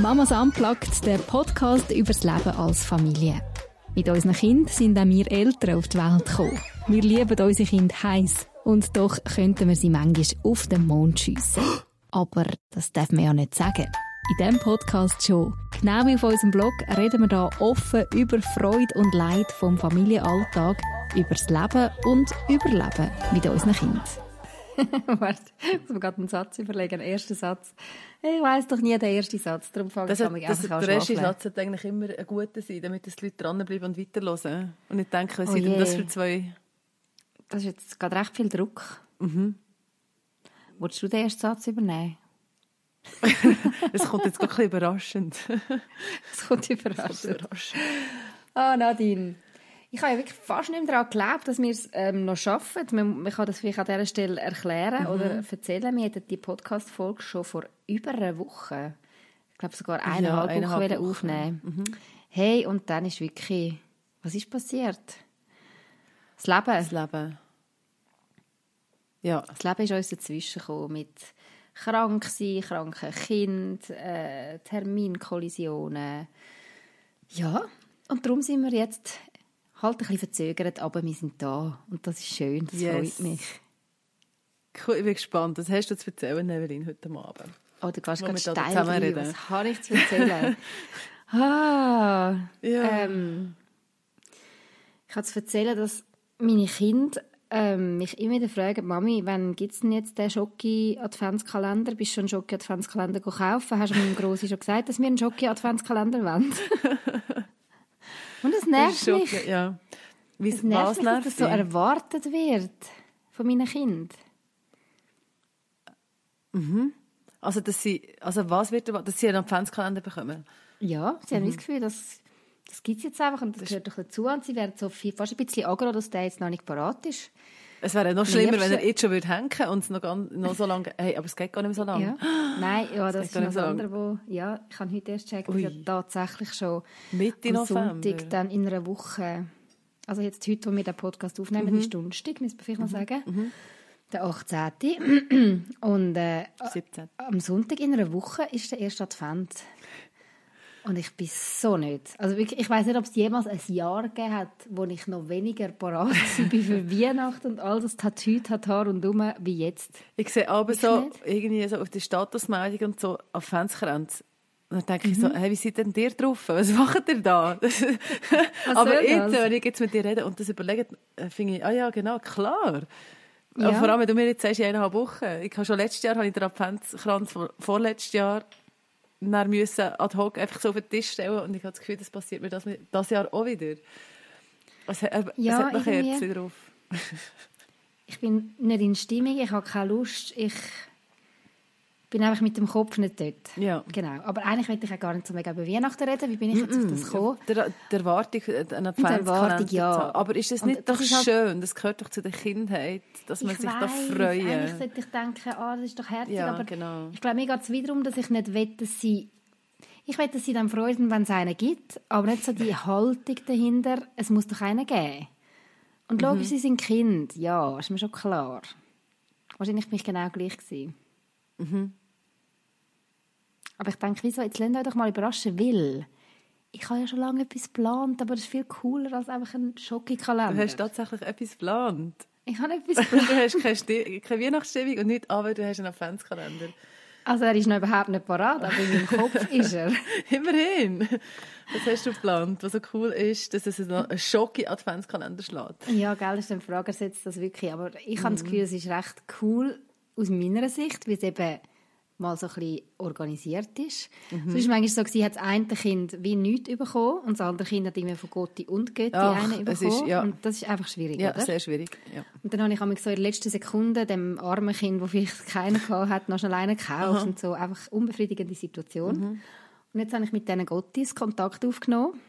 Mamas Unplugged, der Podcast über das Leben als Familie. Mit unseren Kindern sind auch wir Eltern auf die Welt gekommen. Wir lieben unsere Kinder heiß und doch könnten wir sie manchmal auf den Mond schiessen. Aber das darf man ja nicht sagen. In diesem Podcast schon. Genau wie auf unserem Blog reden wir hier offen über Freude und Leid vom Familienalltag, über das Leben und Überleben mit unseren Kindern. Warte, ich muss mir gerade einen Satz überlegen. Den ersten Satz. Ich weiss doch nie den ersten Satz, darum fange Das ich mich das, an der erste. Satz sollte eigentlich immer ein guter sein, damit die Leute dranbleiben und weiterhören. Und nicht denken, was Oh sind denn das für zwei... Das ist jetzt gerade recht viel Druck. Mhm. Wolltest du den ersten Satz übernehmen? Es kommt jetzt gerade ein bisschen überraschend. Das kommt überraschend. Ah, Nadine. Ich habe ja wirklich fast nicht mehr daran geglaubt, dass wir es ähm, noch schaffen. Man, man kann das vielleicht an dieser Stelle erklären oder erzählen. Wir hätten die Podcast-Folge schon vor über einer Woche, ich glaube sogar eineinhalb Wochen eineinhalb wollen Wochen. aufnehmen Hey, und dann ist wirklich... Was ist passiert? Das Leben. Das Leben. Ja, Das Leben ist uns dazwischen gekommen mit krank sein, kranken Kind, äh, Terminkollisionen. Ja, und darum sind wir jetzt halt ein bisschen verzögert, aber wir sind da und das ist schön, das Yes. freut mich. cool, ich bin gespannt. Was hast du zu erzählen, Evelyn, heute Abend? Oh, du kannst da steil rein. Was habe ich zu erzählen? ah, Ja. ähm, ich kann zu erzählen, dass meine Kinder ähm, mich immer wieder fragen, Mami, wann gibt es denn jetzt den Schoki-Adventskalender? Bist du schon einen Schoki-Adventskalender kaufen? Hast du meinem Grossi schon gesagt, dass wir einen Schoki-Adventskalender wollen? Das nervt mich. Ja. Wie, Es nervt was mich, dass nervt das so erwartet wird von meinen Kindern. Also, dass sie, also was wird, dass sie einen Adventskalender bekommen? Ja, sie Mhm. haben das Gefühl, dass das gibt es jetzt einfach und das, gehört doch dazu. Und sie werden so viel, fast ein bisschen aggro, dass der jetzt noch nicht parat ist. Es wäre noch schlimmer, wenn er jetzt schon würde hängen und es noch, ganz, noch so lange... Hey, aber es geht gar nicht mehr so lange. Ja. Nein, ja, das, geht ist noch das so andere, wo, ja, ich habe heute erst Ui. ja tatsächlich schon Mitte am November. Sonntag, dann in einer Woche, also jetzt heute, wo wir den Podcast aufnehmen, Mhm. ist Donnerstag, müssen wir vielleicht noch sagen, der 18. Und äh, 17. am Sonntag in einer Woche ist der erste Advent. Und ich bin so nicht. Also wirklich, ich weiß nicht, ob es jemals ein Jahr gegeben hat, wo ich noch weniger parat bin für Weihnachten und all das Tattoo, Tatar und um wie jetzt. Ich sehe aber Wirklich so, nicht? irgendwie so auf der Statusmeldung und so Adventskränze. Und dann denke ich Mhm. so, hey, wie seid denn ihr drauf? Was macht ihr da? aber jetzt, das? wenn ich jetzt mit dir rede und das überlege, äh, finde ich, ah ja, genau, klar. Ja. Vor allem, wenn du mir jetzt sagst, in eineinhalb Wochen. Ich habe schon letztes Jahr habe ich den Adventskranz vor, vorletztes Jahr dann müssen ad hoc einfach so auf den Tisch stellen und ich habe das Gefühl, das passiert mir das, das Jahr auch wieder. Es, hat- äh, Ja, es hat noch. Kerzen drauf. Ich bin nicht in Stimmung, ich habe keine Lust, ich bin einfach mit dem Kopf nicht dort. Ja. Genau. Aber eigentlich möchte ich ja gar nicht so mega über Weihnachten reden. Wie bin ich jetzt auf das gekommen? Der, der Erwartung, äh, einen Erwartung, Adventskalender ja. Aber ist das Und nicht das doch ist halt- schön? Das gehört doch zu der Kindheit, dass man ich sich da weiss, freuen Eigentlich sollte ich denken, ah, das ist doch herzig. Ja, aber genau. ich glaube, mir geht es wiederum, dass ich nicht will, dass sie... Ich will, dass sie dann freuen, wenn es einen gibt, aber nicht so die Haltung dahinter, es muss doch einen geben. Und Mhm. logisch, sie sind Kind, ja, ist mir schon klar. Wahrscheinlich bin ich genau gleich gewesen. Mhm. Aber ich denke, wieso, jetzt lasst euch doch mal überraschen, weil ich habe ja schon lange etwas geplant, aber das ist viel cooler als einfach ein Du Schokikalender. hast tatsächlich etwas geplant. Ich habe etwas Du geplant. hast keine, Sti- keine Weihnachtsstimmung und nicht, aber du hast einen Adventskalender. Also er ist noch überhaupt nicht parat, aber in meinem Kopf ist er. Immerhin. Was hast du geplant, was so cool ist, dass es noch einen Schocki-Adventskalender schlägt? Ja, gell, das ist eine Frage, ersetzt das wirklich. Aber ich habe Mhm. das Gefühl, es ist recht cool aus meiner Sicht, weil es eben mal so ein bisschen organisiert ist. Mhm. Sonst manchmal so, gewesen, hat das eine Kind wie nichts bekommen und das andere Kind hat irgendwie von Gotti und Götti Ach, einen bekommen. ist- ja. Und das ist einfach schwierig, Ja, oder? sehr schwierig. Ja. Und dann habe ich so in der letzten Sekunde dem armen Kind, wo vielleicht keiner gehabt hat, noch schnell einen gekauft und so. Einfach unbefriedigende Situation. Mhm. Und jetzt habe ich mit diesen Gottis Kontakt aufgenommen.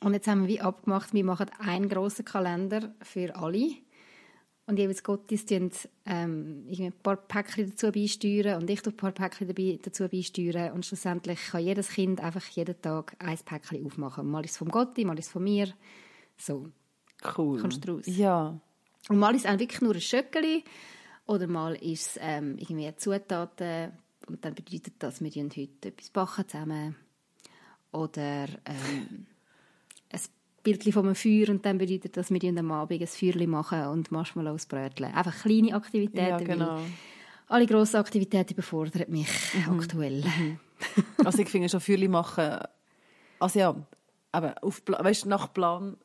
Und jetzt haben wir wie abgemacht, wir machen einen grossen Kalender für alle. Und jeweils Gottis tun ähm, ein paar Päckchen dazu beisteuern und ich tue ein paar Päckchen dabei, dazu beisteuern. Und schlussendlich kann jedes Kind einfach jeden Tag ein Päckchen aufmachen. Mal ist es vom Gotti, mal ist es von mir. So. Cool. Kommst du raus? Ja. Und mal ist es auch wirklich nur ein Schöckeli oder mal ist es ähm, irgendwie Zutaten und dann bedeutet das, wir heute etwas backen zusammen. Oder ähm, Bildchen einem Feuer und dann bedeutet das, wir am Abend ein Feuerchen machen und Marshmallows bröteln. Einfach kleine Aktivitäten. Ja, genau. Alle grossen Aktivitäten überfordern mich aktuell. Also ich finde schon Feuerchen machen, also ja, aber auf, weißt, nach Plan.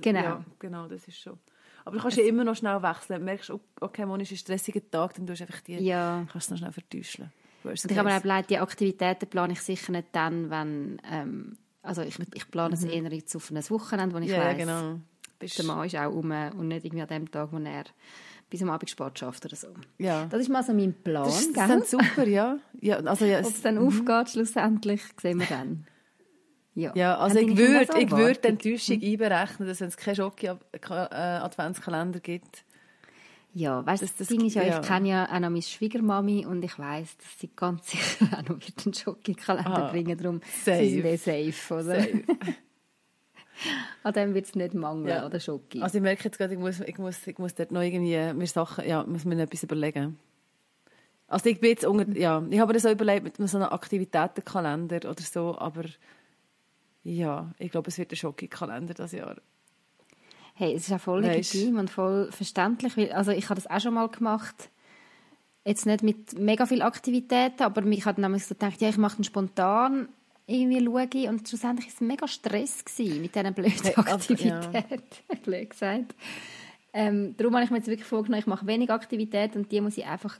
Genau. Ja, genau, das ist schon. Aber du kannst ja immer noch schnell wechseln. Du merkst, okay, morgen ist ein stressiger Tag, dann tust du einfach die, Ja. kannst du noch schnell vertäuschen. Ich habe mir auch die Aktivitäten plane ich sicher nicht dann, wenn, ähm, also ich, ich plane es eher jetzt auf ein Wochenende, wo ich Mhm. ja, weiss, genau. Der Mann ist auch um und nicht irgendwie an dem Tag, wo er bis am Abend Sport schafft oder so. ja. Das ist mal so mein Plan, Das ist dann super, ja. ja, also, ja, Ob es, dann aufgeht, schlussendlich, sehen wir dann. Ja, ja also ich würde ich würd die? Enttäuschung einberechnen, dass wenn es keinen Schoki-Adventskalender gibt, Ja, weißt Das- das, das- Ding ist ja, ja. ich kenne ja auch noch meine Schwiegermami und ich weiss, dass sie ganz sicher auch noch wieder einen Schoki-Kalender Ah, bringen, darum safe. sind eh safe, oder? Safe. An dem wird es nicht mangeln, Ja. an der Schoki. Also ich merke jetzt gerade, ich muss, ich muss, ich muss dort noch irgendwie mir Sachen, ja, muss mir etwas überlegen. Also ich bin jetzt unter, ja, ich habe mir so überlegt mit so einem Aktivitätenkalender oder so, aber ja, ich glaube, es wird ein Schoki-Kalender das Jahr. Hey, es ist auch voll legitim und voll verständlich. weil- Also ich habe das auch schon mal gemacht. Jetzt nicht mit mega viel Aktivitäten, aber ich habe nämlich so gedacht, ja, ich mache dann spontan irgendwie schaue und schlussendlich war es mega Stress gewesen mit diesen blöden aber- Aktivitäten, blöd gesagt. Ähm, darum habe ich mir jetzt wirklich vorgenommen, ich mache wenig Aktivitäten und die muss ich einfach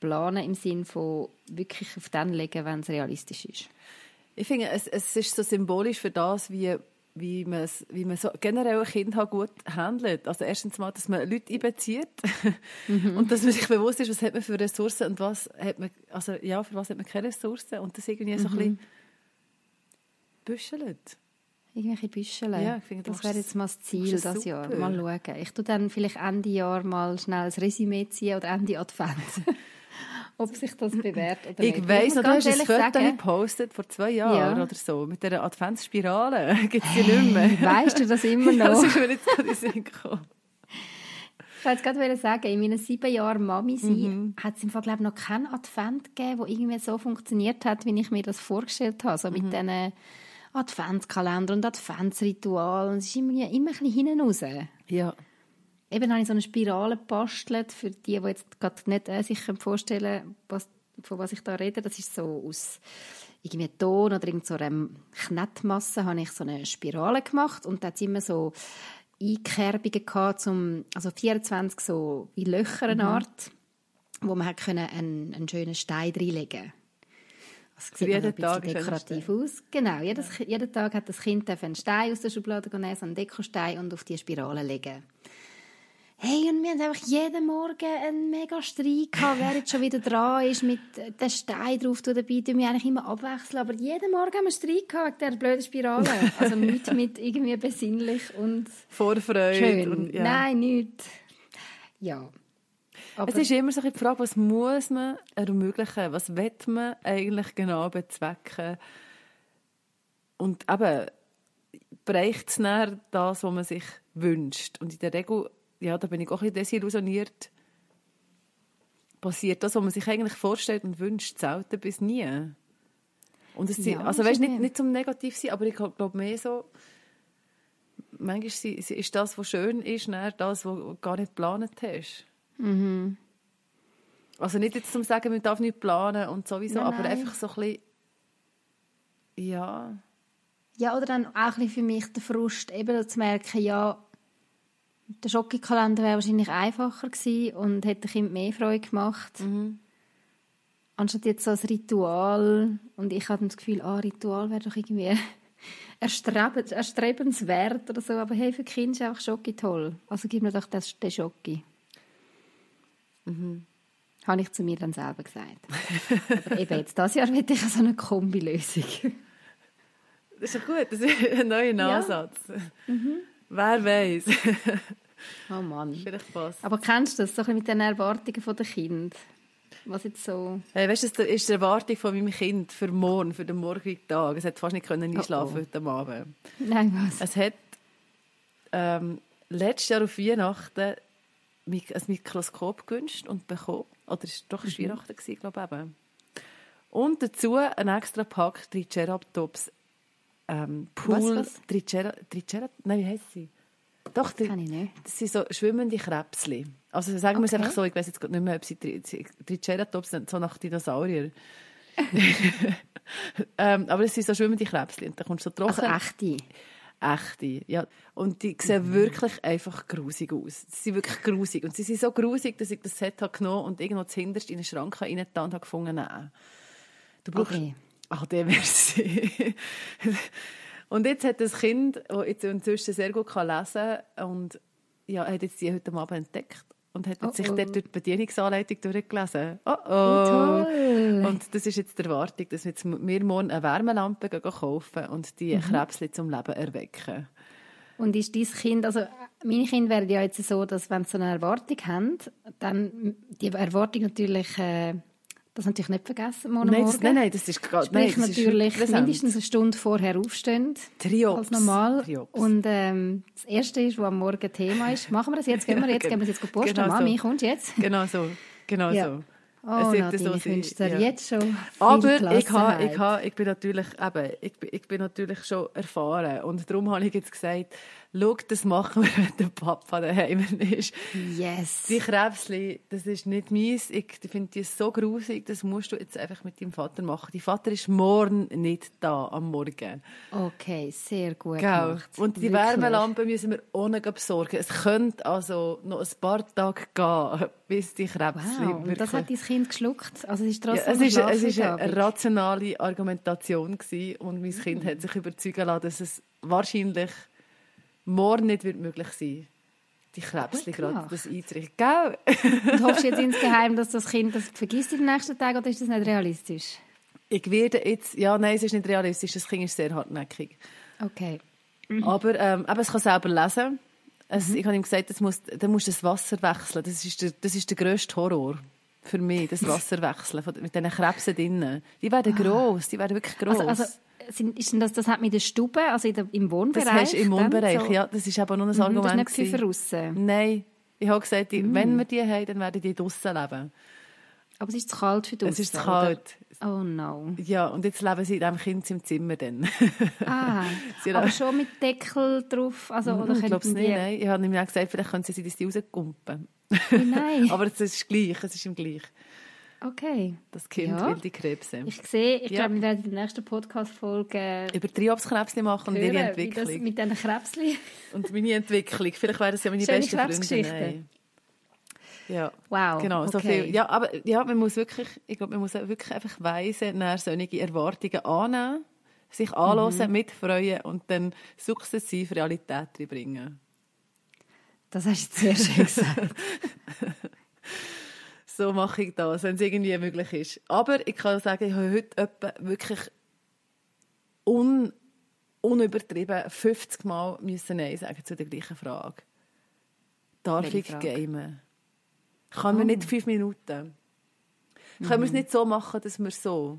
planen im Sinn von wirklich auf den legen, wenn es realistisch ist. Ich finde, es, es ist so symbolisch für das, wie, wie, man, wie man so generell ein Kind halt gut handelt. Also erstens mal, dass man Leute einbezieht und dass man sich bewusst ist, was hat man für Ressourcen und was hat man, also ja, für was hat man keine Ressourcen und das irgendwie so ein bisschen büschelt. Irgendwelche Büschel. Ja, ich finde, das wäre jetzt mal das Ziel das das Jahr. super. Mal schauen. Ich tue dann vielleicht Ende Jahr mal schnell ein Resümee ziehen oder Ende Advent. Ob sich das bewährt oder nicht. Ich weiss du hast ein Foto gepostet vor zwei Jahren Ja. oder so, mit dieser Adventsspirale. Gibt es die nicht mehr? Weißt du das immer noch? Das ist mir jetzt gerade in Sinn gekommen. Ich wollte gerade sagen, in meinen sieben Jahren Mami sein, Mhm. hat es im Fall, glaube noch keinen Advent gegeben, der irgendwie so funktioniert hat, wie ich mir das vorgestellt habe. So Mhm. mit diesen Adventskalender und Adventsritual. Und es ist immer, immer ein bisschen hinten raus. Ja. Eben habe ich so eine Spirale gebastelt, für die, die jetzt gerade nicht äh, sich vorstellen können, was, von was ich da rede. Das ist so aus irgendwie Ton oder irgend so einer Knettmasse habe ich so eine Spirale gemacht und da hat immer so Einkerbungen gehabt, zum, also 24 so wie Löcher eine Art, wo man hat können einen, einen schönen Stein reinlegen das sieht jeden Tag dekorativ aus. Genau, jedes, jeden Tag hat das Kind einen Stein aus der Schublade nehmen, so einen Dekostein und auf die Spirale legen. Hey, und wir haben einfach jeden Morgen einen mega Streit gehabt, wer jetzt schon wieder dran ist mit dem Stein drauf tun dabei, tun wir eigentlich immer abwechseln, aber jeden Morgen haben wir Streit gehabt wegen dieser blöden Spirale. Also nichts mit irgendwie besinnlich und Vorfreude. schön. Und, ja. Nein, nichts. Ja. Aber Es ist immer so die Frage, was muss man ermöglichen? Was will man eigentlich genau bezwecken? Und eben, bereicht es das, was man sich wünscht? Und in der Regel, ja, da bin ich auch ein bisschen desillusioniert, passiert das, was man sich eigentlich vorstellt und wünscht, selten bis nie. Und es sind, Ja, also weißt, nicht, nicht zum Negativ sein, aber ich glaube mehr so, manchmal ist das, was schön ist, näher das, was du gar nicht geplant hast. Also nicht jetzt zum sagen, man darf nicht planen und sowieso, Nein, aber nein. einfach so ein bisschen, ja, Ja, oder dann auch ein bisschen für mich der Frust, eben zu merken, ja, der Schokikalender wäre wahrscheinlich einfacher gewesen und hätte dem Kind mehr Freude gemacht. Anstatt jetzt so ein Ritual. Und ich hatte das Gefühl, ah, Ritual wäre doch irgendwie erstrebens, erstrebenswert oder so. Aber hey, für Kinder ist einfach Schoki toll. Also gib mir doch das, den Schoki. Habe ich zu mir dann selber gesagt. Aber eben jetzt, dieses Jahr will ich so eine Kombilösung. das ist ja gut, das ist ein neuer Ansatz. Wer weiß, Oh Mann. vielleicht passt. Aber kennst du das, so ein bisschen mit den Erwartungen der Kinder? Was jetzt so... Hey, weißt du, das ist die Erwartung von meinem Kind für morgen, für den morgigen Tag. Es hat fast nicht können einschlafen Oh, oh. heute Abend. Nein, was? Es hat ähm, letztes Jahr auf Weihnachten ein Mikroskop gewünscht und bekommen. Oder es war doch Mhm. mhm. Weihnachten, gewesen, glaube ich. Eben. Und dazu ein extra Pack Triceratops ähm, Pool. Was, was? Tricera, Tricera, nein, wie heisst sie? Doch, die, Kann ich nicht. das sind so schwimmende Krebsli. Also sagen wir es einfach so, ich weiß jetzt gerade nicht mehr, ob sie Tri- sie- Triceratops sind, so nach Dinosaurier. ähm, aber es sind so schwimmende Krebsli. Und da kommst du so Also trocken. echte. echte. Ja. Und die sehen wirklich einfach grusig aus. Sie sind wirklich grusig. Und sie sind so grusig, dass ich das Set habe genommen und irgendwo zuhinterst in einen Schrank reingetan und habe gefunden, nein. Du brauchst... Okay. Ach, der merci. und jetzt hat das Kind, das jetzt inzwischen sehr gut kann lesen kann, und ja, hat jetzt die heute Abend entdeckt und hat Oh, sich oh. dort durch die Bedienungsanleitung durchgelesen. Oh, oh. Toll. Und das ist jetzt die Erwartung, dass wir jetzt wir morgen eine Wärmelampe kaufen und die Mhm. Krebsli zum Leben erwecken. Und ist dein Kind, also meine Kinder wären ja jetzt so, dass wenn sie so eine Erwartung haben, dann die Erwartung natürlich, äh, das natürlich nicht vergessen, morgen Nein, das, Morgen. nein, nein, das ist nein, Sprich ist natürlich präsent. mindestens eine Stunde vorher aufstehen. Triops. Als normal. Triops. Und ähm, das Erste ist, was am Morgen Thema ist, machen wir das jetzt, gehen wir jetzt, gehen wir jetzt posten. Genau Mami, so. kommst jetzt? Genau so. Genau Ja. so. Oh, Es Nadine, so ich sein, wünsche dir ja. jetzt schon Aber ich, Gelassenheit. ich, habe, ich bin natürlich eben, ich, bin- ich bin natürlich schon erfahren und darum habe ich jetzt gesagt, schau, das machen wir, wenn der Papa daheim ist. Yes. Die Krebsli, das ist nicht meins. Ich finde die so grusig, das musst du jetzt einfach mit deinem Vater machen. Dein Vater ist morgen nicht da, am Morgen. Okay, sehr gut Gell? gemacht. Und die Wirklich. Wärmelampe müssen wir ohne besorgen. Es könnte also noch ein paar Tage gehen, bis die Krebsli Wow, und das hat dein Kind geschluckt? Also es ist ja, trotzdem es ist, eine es ist eine rationale Argumentation gewesen und mein Kind Mhm. hat sich überzeugen lassen, dass es wahrscheinlich morgen nicht wird möglich sein die Krebsli Gut gerade das einzurichten. Gell? Und hoffst du jetzt insgeheim, dass das Kind das vergisst in den nächsten Tagen oder ist das nicht realistisch? Ich werde jetzt, ja, nein, es ist nicht realistisch, das Kind ist sehr hartnäckig. Okay. Aber ähm, eben, es kann selber lesen. Es, Mhm. Ich habe ihm gesagt, es muss, dann musst du das Wasser wechseln. Das ist der, das ist der grösste Horror für mich, das Wasser wechseln mit diesen Krebsen drinnen. Die werden gross, die werden wirklich gross. Ah. Also, also sind, ist denn das, das hat mit der Stube, also der, im das Wohnbereich? hast du im Wohnbereich, so? ja. Das ist aber noch ein Mhm, Argument. das ist nicht gewesen. draussen. Nein. Ich habe gesagt, die, Mm. wenn wir die haben, dann werden die draussen leben. Aber es ist zu kalt für draussen, Es ist zu oder? kalt. Oh no. Ja, und jetzt leben sie in diesem Kind im Zimmer dann. Ah, Sie aber schon mit Deckel drauf, also, oder ich glaube es nicht, nein. Ich habe ihm auch gesagt, vielleicht können sie das die rauskumpen. Nein. aber es ist gleich, es ist ihm gleich. Okay. Das Kind Ja. will die Krebse. Ich sehe, ich Ja. glaube, wir werden in der nächsten Podcast-Folge Über Triopskrebsli machen und ihre wie das Entwicklung. mit diesen Krebsli... Und meine Entwicklung. Vielleicht wären das ja meine Schöne. Krebsgeschichten. Nein. Ja. Wow, Genau, so okay. viel. Ja, aber ja, man muss wirklich, ich glaube, man muss wirklich einfach weise nach solche Erwartungen annehmen, sich Mhm. anhören, mitfreuen und dann sukzessiv Realität reinbringen. Das hast du sehr schön gesagt. So mache ich das, wenn es irgendwie möglich ist. Aber ich kann sagen, ich habe heute wirklich un, unübertrieben 50 Mal müssen Nein sagen zu der gleichen Frage. Darf Welche ich Frage? gamen? Kann man nicht fünf Minuten? Können wir es nicht so machen, dass wir so...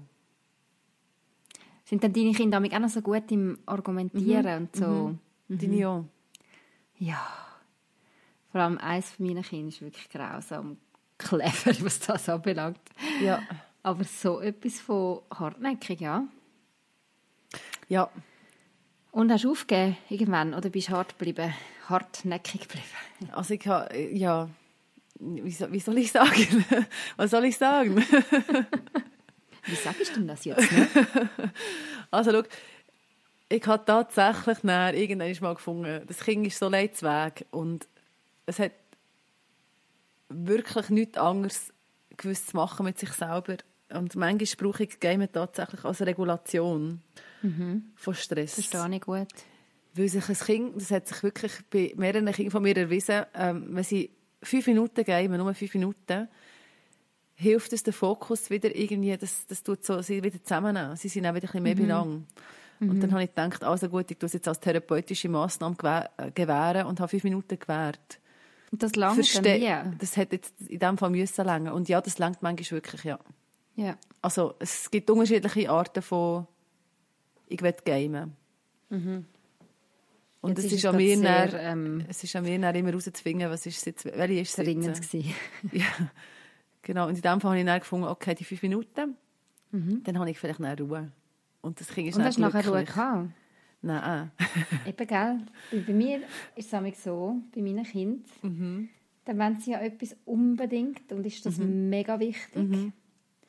Sind dann deine Kinder auch noch so gut im Argumentieren und so? Deine ja. Ja. Vor allem eins von meinen Kindern ist wirklich grausam clever, was das anbelangt. Ja. Aber so etwas von hartnäckig, ja. Ja. Und hast du aufgegeben irgendwann oder bist du hart geblieben? Hartnäckig geblieben? Also ich habe... Ja... Wie soll, wie soll ich sagen? Was soll ich sagen? Wie sagst du denn das jetzt? Ne? Also schau, ich habe tatsächlich irgendwann mal gefunden, das Kind ist so leid weg und es hat wirklich nichts anderes gewusst zu machen mit sich selber. Und manchmal brauche ich Game tatsächlich als Regulation von Stress. Verstehe ich gut. Weil sich ein Kind, das hat sich wirklich bei mehreren Kindern von mir erwiesen, ähm, wenn sie fünf Minuten gehen, nur fünf Minuten, hilft es, den Fokus wieder irgendwie, das, das tut so, sie wieder zusammennehmen. Sie sind auch wieder ein bisschen mehr beieinander. Und dann habe ich gedacht, also gut, ich tue es jetzt als therapeutische Massnahme gewäh- äh, gewähren und habe fünf Minuten gewährt. Und das lange dann Verste- wie? Das hätte jetzt in diesem Fall müssen länger. Und ja, das langt manchmal wirklich, ja. Ja. Also, es gibt unterschiedliche Arten von ich will gamen. Und Jetzt es ist an mir sehr, dann, ähm, es ist an mir immer herauszufinden, was ist jetzt, welche ist es Dringend jetzt? Ja, genau. Und in dem Fall habe ich dann gefunden, okay, die fünf Minuten. dann habe ich vielleicht eine Ruhe. Und das Kind ist Und dann hast du nachher Ruhe gehabt? Nein. Eben, gell? Bei, bei mir ist es so, bei meinen Kindern, Mhm. dann wollen sie ja etwas unbedingt und ist das mega wichtig. Mhm.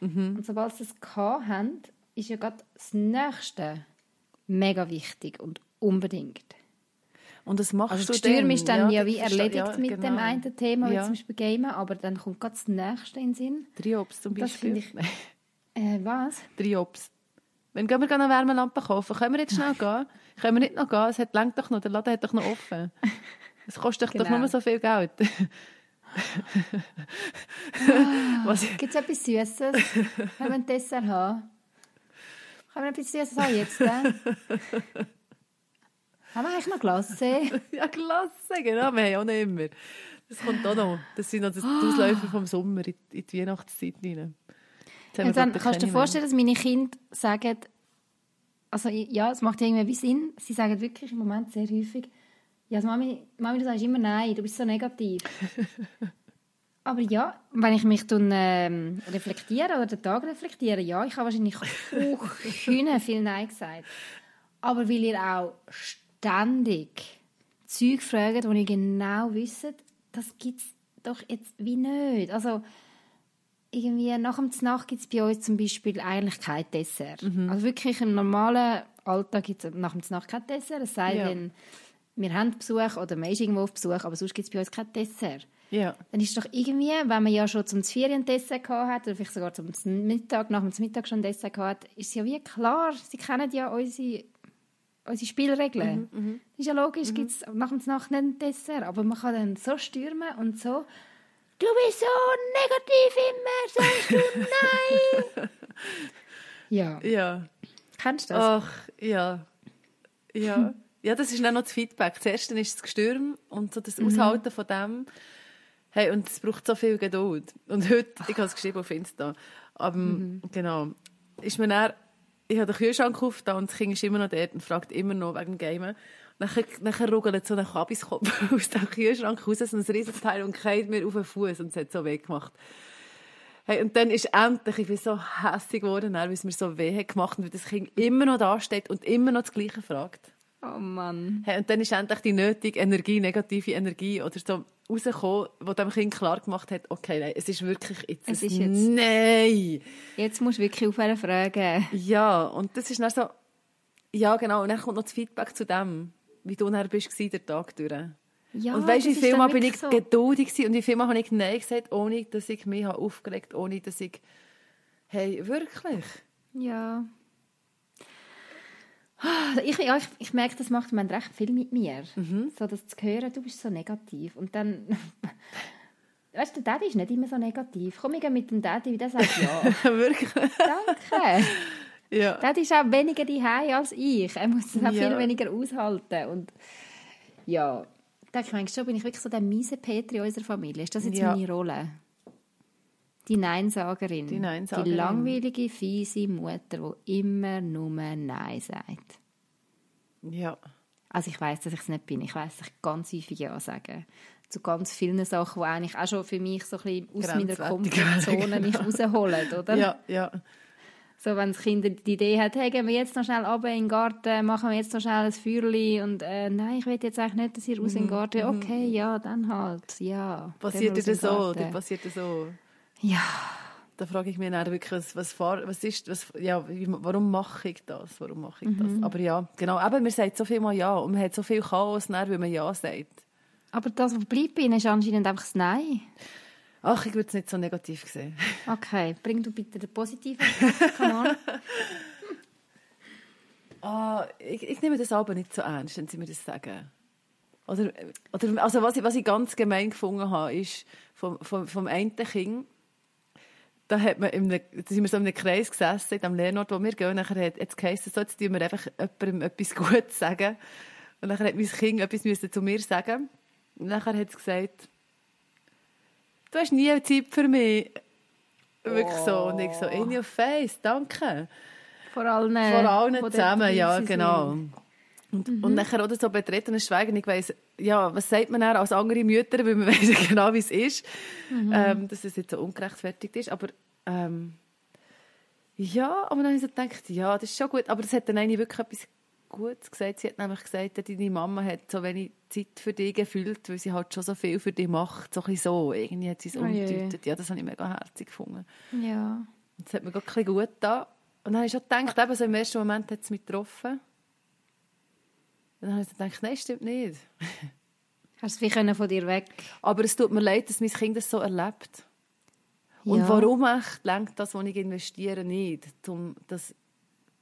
Und sobald sie es haben, ist ja gerade das Nächste mega wichtig und unbedingt. Und das machst Also du Sturm ist dann ja, das wie erledigt ja, mit genau. dem einen Thema, wie Ja. zum Beispiel Gamen, aber dann kommt gerade das Nächste in den Sinn. Triops zum Beispiel. ich... Äh, was? Triops. Wenn gehen wir eine Wärmelampe kaufen, können wir jetzt schnell gehen? Können wir nicht noch gehen? Es hat langt doch noch, der Laden hat doch noch offen. Es kostet doch Genau. nur so viel Geld. Was, Gibt es etwas Süßes? Können wir ein Dessert haben? Können wir etwas Süßes haben jetzt? Äh? haben wir eigentlich noch Glasse? ja, klasse, genau. Wir haben ja auch nicht immer. Das kommt auch noch. Das sind noch die Ausläufer vom Sommer in die Weihnachtszeit rein. Und dann kannst du dir vorstellen, dass meine Kinder sagen, also ja, es macht irgendwie wie Sinn, sie sagen wirklich im Moment sehr häufig, ja, also Mami, Mami, du sagst immer nein, du bist so negativ. Aber ja, wenn ich mich dann ähm, reflektiere oder den Tag reflektiere, ja, ich habe wahrscheinlich auch viel Nein gesagt. Aber weil ihr auch ständig Zeug fragt, wo ihr genau wisst, das gibt es doch jetzt wie nicht. Also irgendwie nach dem Nacht gibt es bei uns zum Beispiel eigentlich kein Dessert. Also wirklich im normalen Alltag gibt es nach dem Nacht kein Dessert. Es sei Ja. denn, wir haben Besuch oder man ist irgendwo auf Besuch, aber sonst gibt es bei uns kein Dessert. Ja. Dann ist doch irgendwie, wenn man ja schon zum Ferien Dessert gehabt hat, oder vielleicht sogar zum Mittag, nach dem Mittag schon Dessert gehabt hat, ist es ja wie klar, sie kennen ja unsere, unsere Spielregeln. Das ist ja logisch, gibt es nach dem Nacht nicht ein Dessert, aber man kann dann so stürmen und so «Du bist so negativ immer, sagst du nein!» Ja, Ja. kennst du das? Ach, ja. Ja. Ja, das ist dann noch das Feedback. Zuerst dann ist das Gestürm und so Mhm. das Aushalten von dem. Hey, und es braucht so viel Geduld. Und heute, ich habe es geschrieben auf Insta, aber, Mhm. genau, ist mir dann, ich habe den Kühlschrank aufgetan und das Kind ist immer noch dort und fragt immer noch wegen dem Gamen. Nachher, nachher ruggelt so ein Kabiskopf aus dem Kühlschrank raus, so ein riesiges Teil und geht mir auf den Fuß und es hat so weh gemacht. Hey, und dann ist endlich, ich bin so hässlich geworden, weil es mir so weh hat gemacht und weil das Kind immer noch da steht und immer noch das Gleiche fragt. Oh Mann. Hey, und dann ist endlich die nötige Energie, negative Energie oder so rausgekommen, wo dem Kind klar gemacht hat, okay, nein, es ist wirklich jetzt, Es ist jetzt. Nein! Jetzt musst du wirklich aufhören fragen. Ja, und das ist dann so, ja genau, und dann kommt noch das Feedback zu dem, wie du nachher bist der Tag durch. Ja, und weißt du, wie viel Mal bin ich so. geduldig und wie viel Mal habe ich Nein gesagt, ohne dass ich mich aufgeregt habe, ohne dass ich, hey, wirklich? Ja. Ich, ja, ich, ich merke, das macht man recht viel mit mir. Mhm. So das zu hören, du bist so negativ. Und dann... Weißt du, der Daddy ist nicht immer so negativ. Komm, ich mit dem Daddy, wie der sagt ja. wirklich? Danke. Ja. Daddy ist auch weniger daheim als ich. Er muss das auch Ja. viel weniger aushalten. Und ja, da denke ich schon, bin ich wirklich so der miese Petri unserer Familie. Ist das jetzt Ja. meine Rolle? Die Neinsagerin. Die Neinsagerin. Die langweilige, fiese Mutter, die immer nur Nein sagt. Ja. Also ich weiß, dass ich es nicht bin. Ich weiß, dass ich ganz häufig Ja sage. Zu ganz vielen Sachen, die eigentlich auch schon für mich so ein bisschen aus meiner Komfortzone mich rausholen, oder? Ja, ja. So, wenn das Kind die Idee hat, hey, gehen wir jetzt noch schnell runter in den Garten, machen wir jetzt noch schnell ein Feuerchen und äh, nein, ich will jetzt eigentlich nicht, dass ihr raus in den Garten. Okay, ja, dann halt, ja. Passiert dir das so? Oder passiert das so? Ja, Da frage ich mich dann wirklich, was, was, ist, was, ja, warum mache ich das? Warum mache ich Mhm. das? Aber ja, genau, eben, man sagt so viel mal Ja und man hat so viel Chaos, dann, weil man Ja sagt. aber das, was bleibt bei Ihnen, ist anscheinend einfach das Nein. Ach, ich würde es nicht so negativ sehen. Okay, bring du bitte den positiven. Come on. Ah, ich, ich nehme das aber nicht so ernst, wenn Sie mir das sagen. Oder, oder, also was, ich, was ich ganz gemein gefunden habe, ist, vom, vom, vom einen Kind, da, hat man in einem, da sind wir so in einem Kreis gesessen, in dem Lehrort, wo wir gehen, und nachher hat es geheißen, so, jetzt tun wir einfach jemandem etwas Gutes sagen. Und dann hat mein Kind etwas müssen zu mir sagen. Und nachher hat es gesagt, du hast nie Zeit für mich. Wirklich so. Und ich so, in your face, danke. Vor allen, Vor allen zusammen, ja, sind. genau. Und, und nachher oder so betretenes Schweigen. Ich weiss, ja, was sagt man dann als andere Mütter, weil man weiss ja genau, wie es ist, ähm, dass es jetzt so ungerechtfertigt ist. Aber ähm, Ja, aber dann habe ich so gedacht, ja, das ist schon gut. Aber es hat dann eigentlich wirklich etwas Gutes gesagt. Sie hat nämlich gesagt, deine Mama hat so wenig Zeit für dich gefühlt, weil sie halt schon so viel für dich macht. So ein so. Irgendwie hat sie es Oh umgedeutet. Ja, das habe ich mega herzig gefunden. Ja. Das hat mir gerade ein gut da. Und dann habe ich schon gedacht, eben so im ersten Moment hat es mich getroffen. Und dann habe ich gedacht, nein, stimmt nicht. Hast du es von dir weg? Aber es tut mir leid, dass mein Kind das so erlebt. Und Ja. warum echt lenkt das, was ich investiere, nicht, um das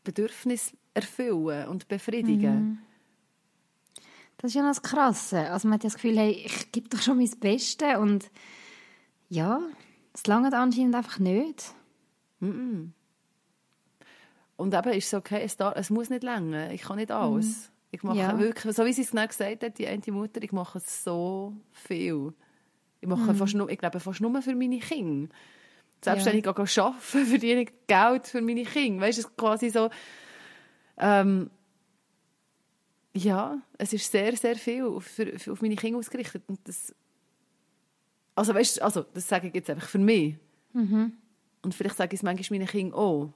Bedürfnis erfüllen und befriedigen? Das ist ja noch das Krasse. Also man hat ja das Gefühl, hey, ich gebe doch schon mein Bestes und ja, es langt anscheinend einfach nicht. Und eben ist es okay, es, darf, es muss nicht länger. Ich kann nicht alles. Ich mache Ja. wirklich, so wie sie es genau gesagt hat, die eine Mutter, ich mache so viel. Ich mache fast nur, ich glaube fast nur für meine Kinder. Selbst Ja. arbeiten, verdiene ich Geld für meine Kinder. Weißt du, es ist quasi so, ähm, ja, es ist sehr, sehr viel auf, für, auf meine Kinder ausgerichtet. Und das, also weißt also, das sage ich jetzt einfach für mich. Und vielleicht sage ich es manchmal meinen Kindern auch.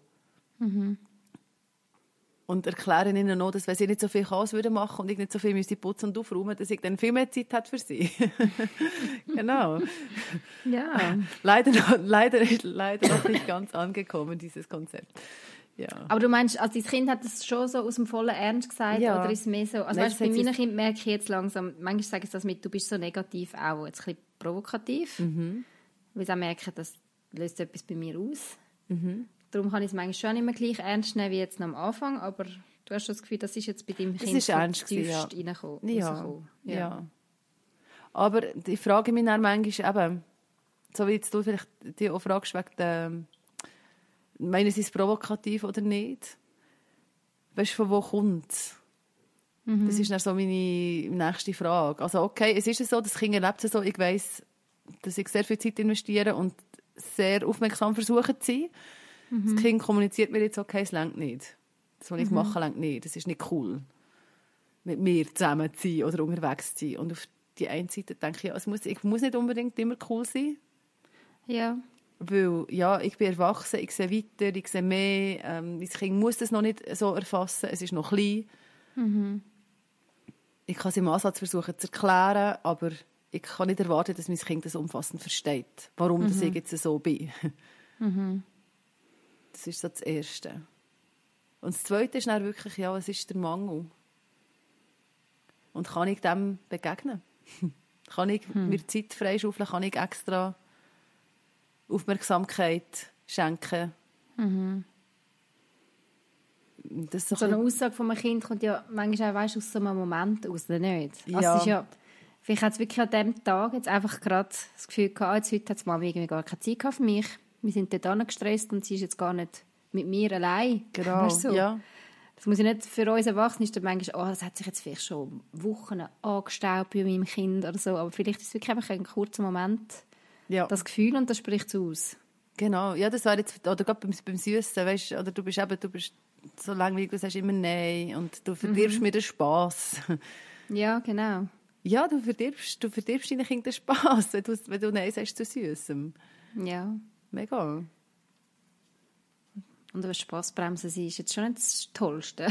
Und erkläre ihnen auch, dass wenn sie nicht so viel Chaos würden machen und ich nicht so viel müsste putzen und aufräumen, dass ich dann viel mehr Zeit hätte für sie. genau. Ja. Leider, leider, leider noch nicht ganz angekommen, dieses Konzept. Ja. Aber du meinst, also dein Kind hat das schon so aus dem vollen Ernst gesagt Ja. oder ist es mehr so, also Nein, weißt, bei meinen Kindern merke ich jetzt langsam, manchmal sagen sie das mit, du bist so negativ auch, jetzt ein bisschen provokativ, Mhm. weil sie auch merken, das löst etwas bei mir aus. Mhm. Darum kann ich es manchmal schon nicht mehr gleich ernst nehmen wie jetzt am Anfang, aber du hast schon das Gefühl, das ist jetzt bei deinem Das Kind ist so ernst gewesen, ja. reingekommen, Ja, rausgekommen. ja. Aber ich frage mich dann manchmal eben, so wie jetzt du vielleicht die auch fragst, wegen der, meinen sie es provokativ oder nicht? Weißt du, von wo kommt es? Das ist dann so meine nächste Frage. Also okay, es ist so, das Kind erlebt es so, ich weiss, dass ich sehr viel Zeit investiere und sehr aufmerksam versuche zu sein. Das Kind kommuniziert mir jetzt, okay, es längt nicht. Das, was ich mache, längt nicht. Das ist nicht cool mit mir zusammen zu sein oder unterwegs zu sein. Und auf die einen Seite denke ich, ja, es muss, ich muss nicht unbedingt immer cool sein, Ja. Weil ja, ich bin erwachsen, ich sehe weiter, ich sehe mehr. Ähm, mein Kind muss das noch nicht so erfassen, es ist noch klein. Ich kann es im Ansatz versuchen zu erklären, aber ich kann nicht erwarten, dass mein Kind das umfassend versteht, warum das ich jetzt so bin. Das ist so das Erste. Und das Zweite ist dann wirklich, ja, was ist der Mangel? Und kann ich dem begegnen? kann ich mir Zeit freischaufeln? Kann ich extra Aufmerksamkeit schenken? Das ist so So ein eine Aussage von einem Kind kommt ja manchmal auch weißt, aus so einem Moment raus, oder nicht? Also Ja. es ist ja, vielleicht hat es wirklich an diesem Tag jetzt einfach gerade das Gefühl gehabt, jetzt heute hat die Mama irgendwie gar keine Zeit gehabt für mich. Wir sind dort angestresst und sie ist jetzt gar nicht mit mir allein. Genau, so? ja. Das muss ja nicht für uns Erwachsene ist manchmal, oh, das hat sich jetzt vielleicht schon Wochen angestaubt bei meinem Kind oder so, aber vielleicht ist es wirklich einfach ein kurzer Moment, ja. das Gefühl und das spricht es aus. Genau, ja, das wäre jetzt, oder gerade beim, beim Süßen, weißt, oder du bist eben, du bist so langweilig, du sagst immer Nein und du verdirbst mir den Spass. Ja, genau. ja, du verdirbst, du verdirbst deinen Kindern den Spass, wenn du, wenn du Nein sagst zu Süßem. Ja. Mega. Und eine Spassbremse sein ist jetzt schon nicht das Tollste.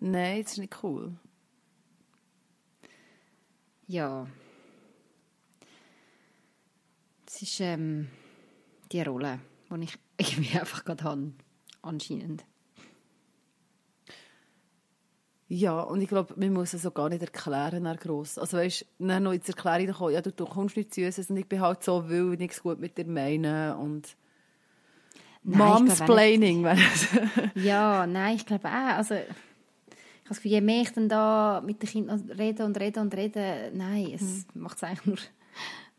Nein, das ist nicht cool. Ja. Das ist ähm, die Rolle, die ich irgendwie einfach gerade habe. Anscheinend. Ja, und ich glaube, man muss es so gar nicht erklären, dann gross. Also weißt, dann noch ins Erklären kommen, ja, du, du kommst nicht Süßes und ich bin halt so, weil ich nichts gut mit dir meine und Nein, auch Momsplaining, wenn es... Ja, nein, ich glaube auch. Also, ich habe das Gefühl, je mehr ich dann da mit den Kindern rede und rede und rede, nein, es macht es eigentlich nur,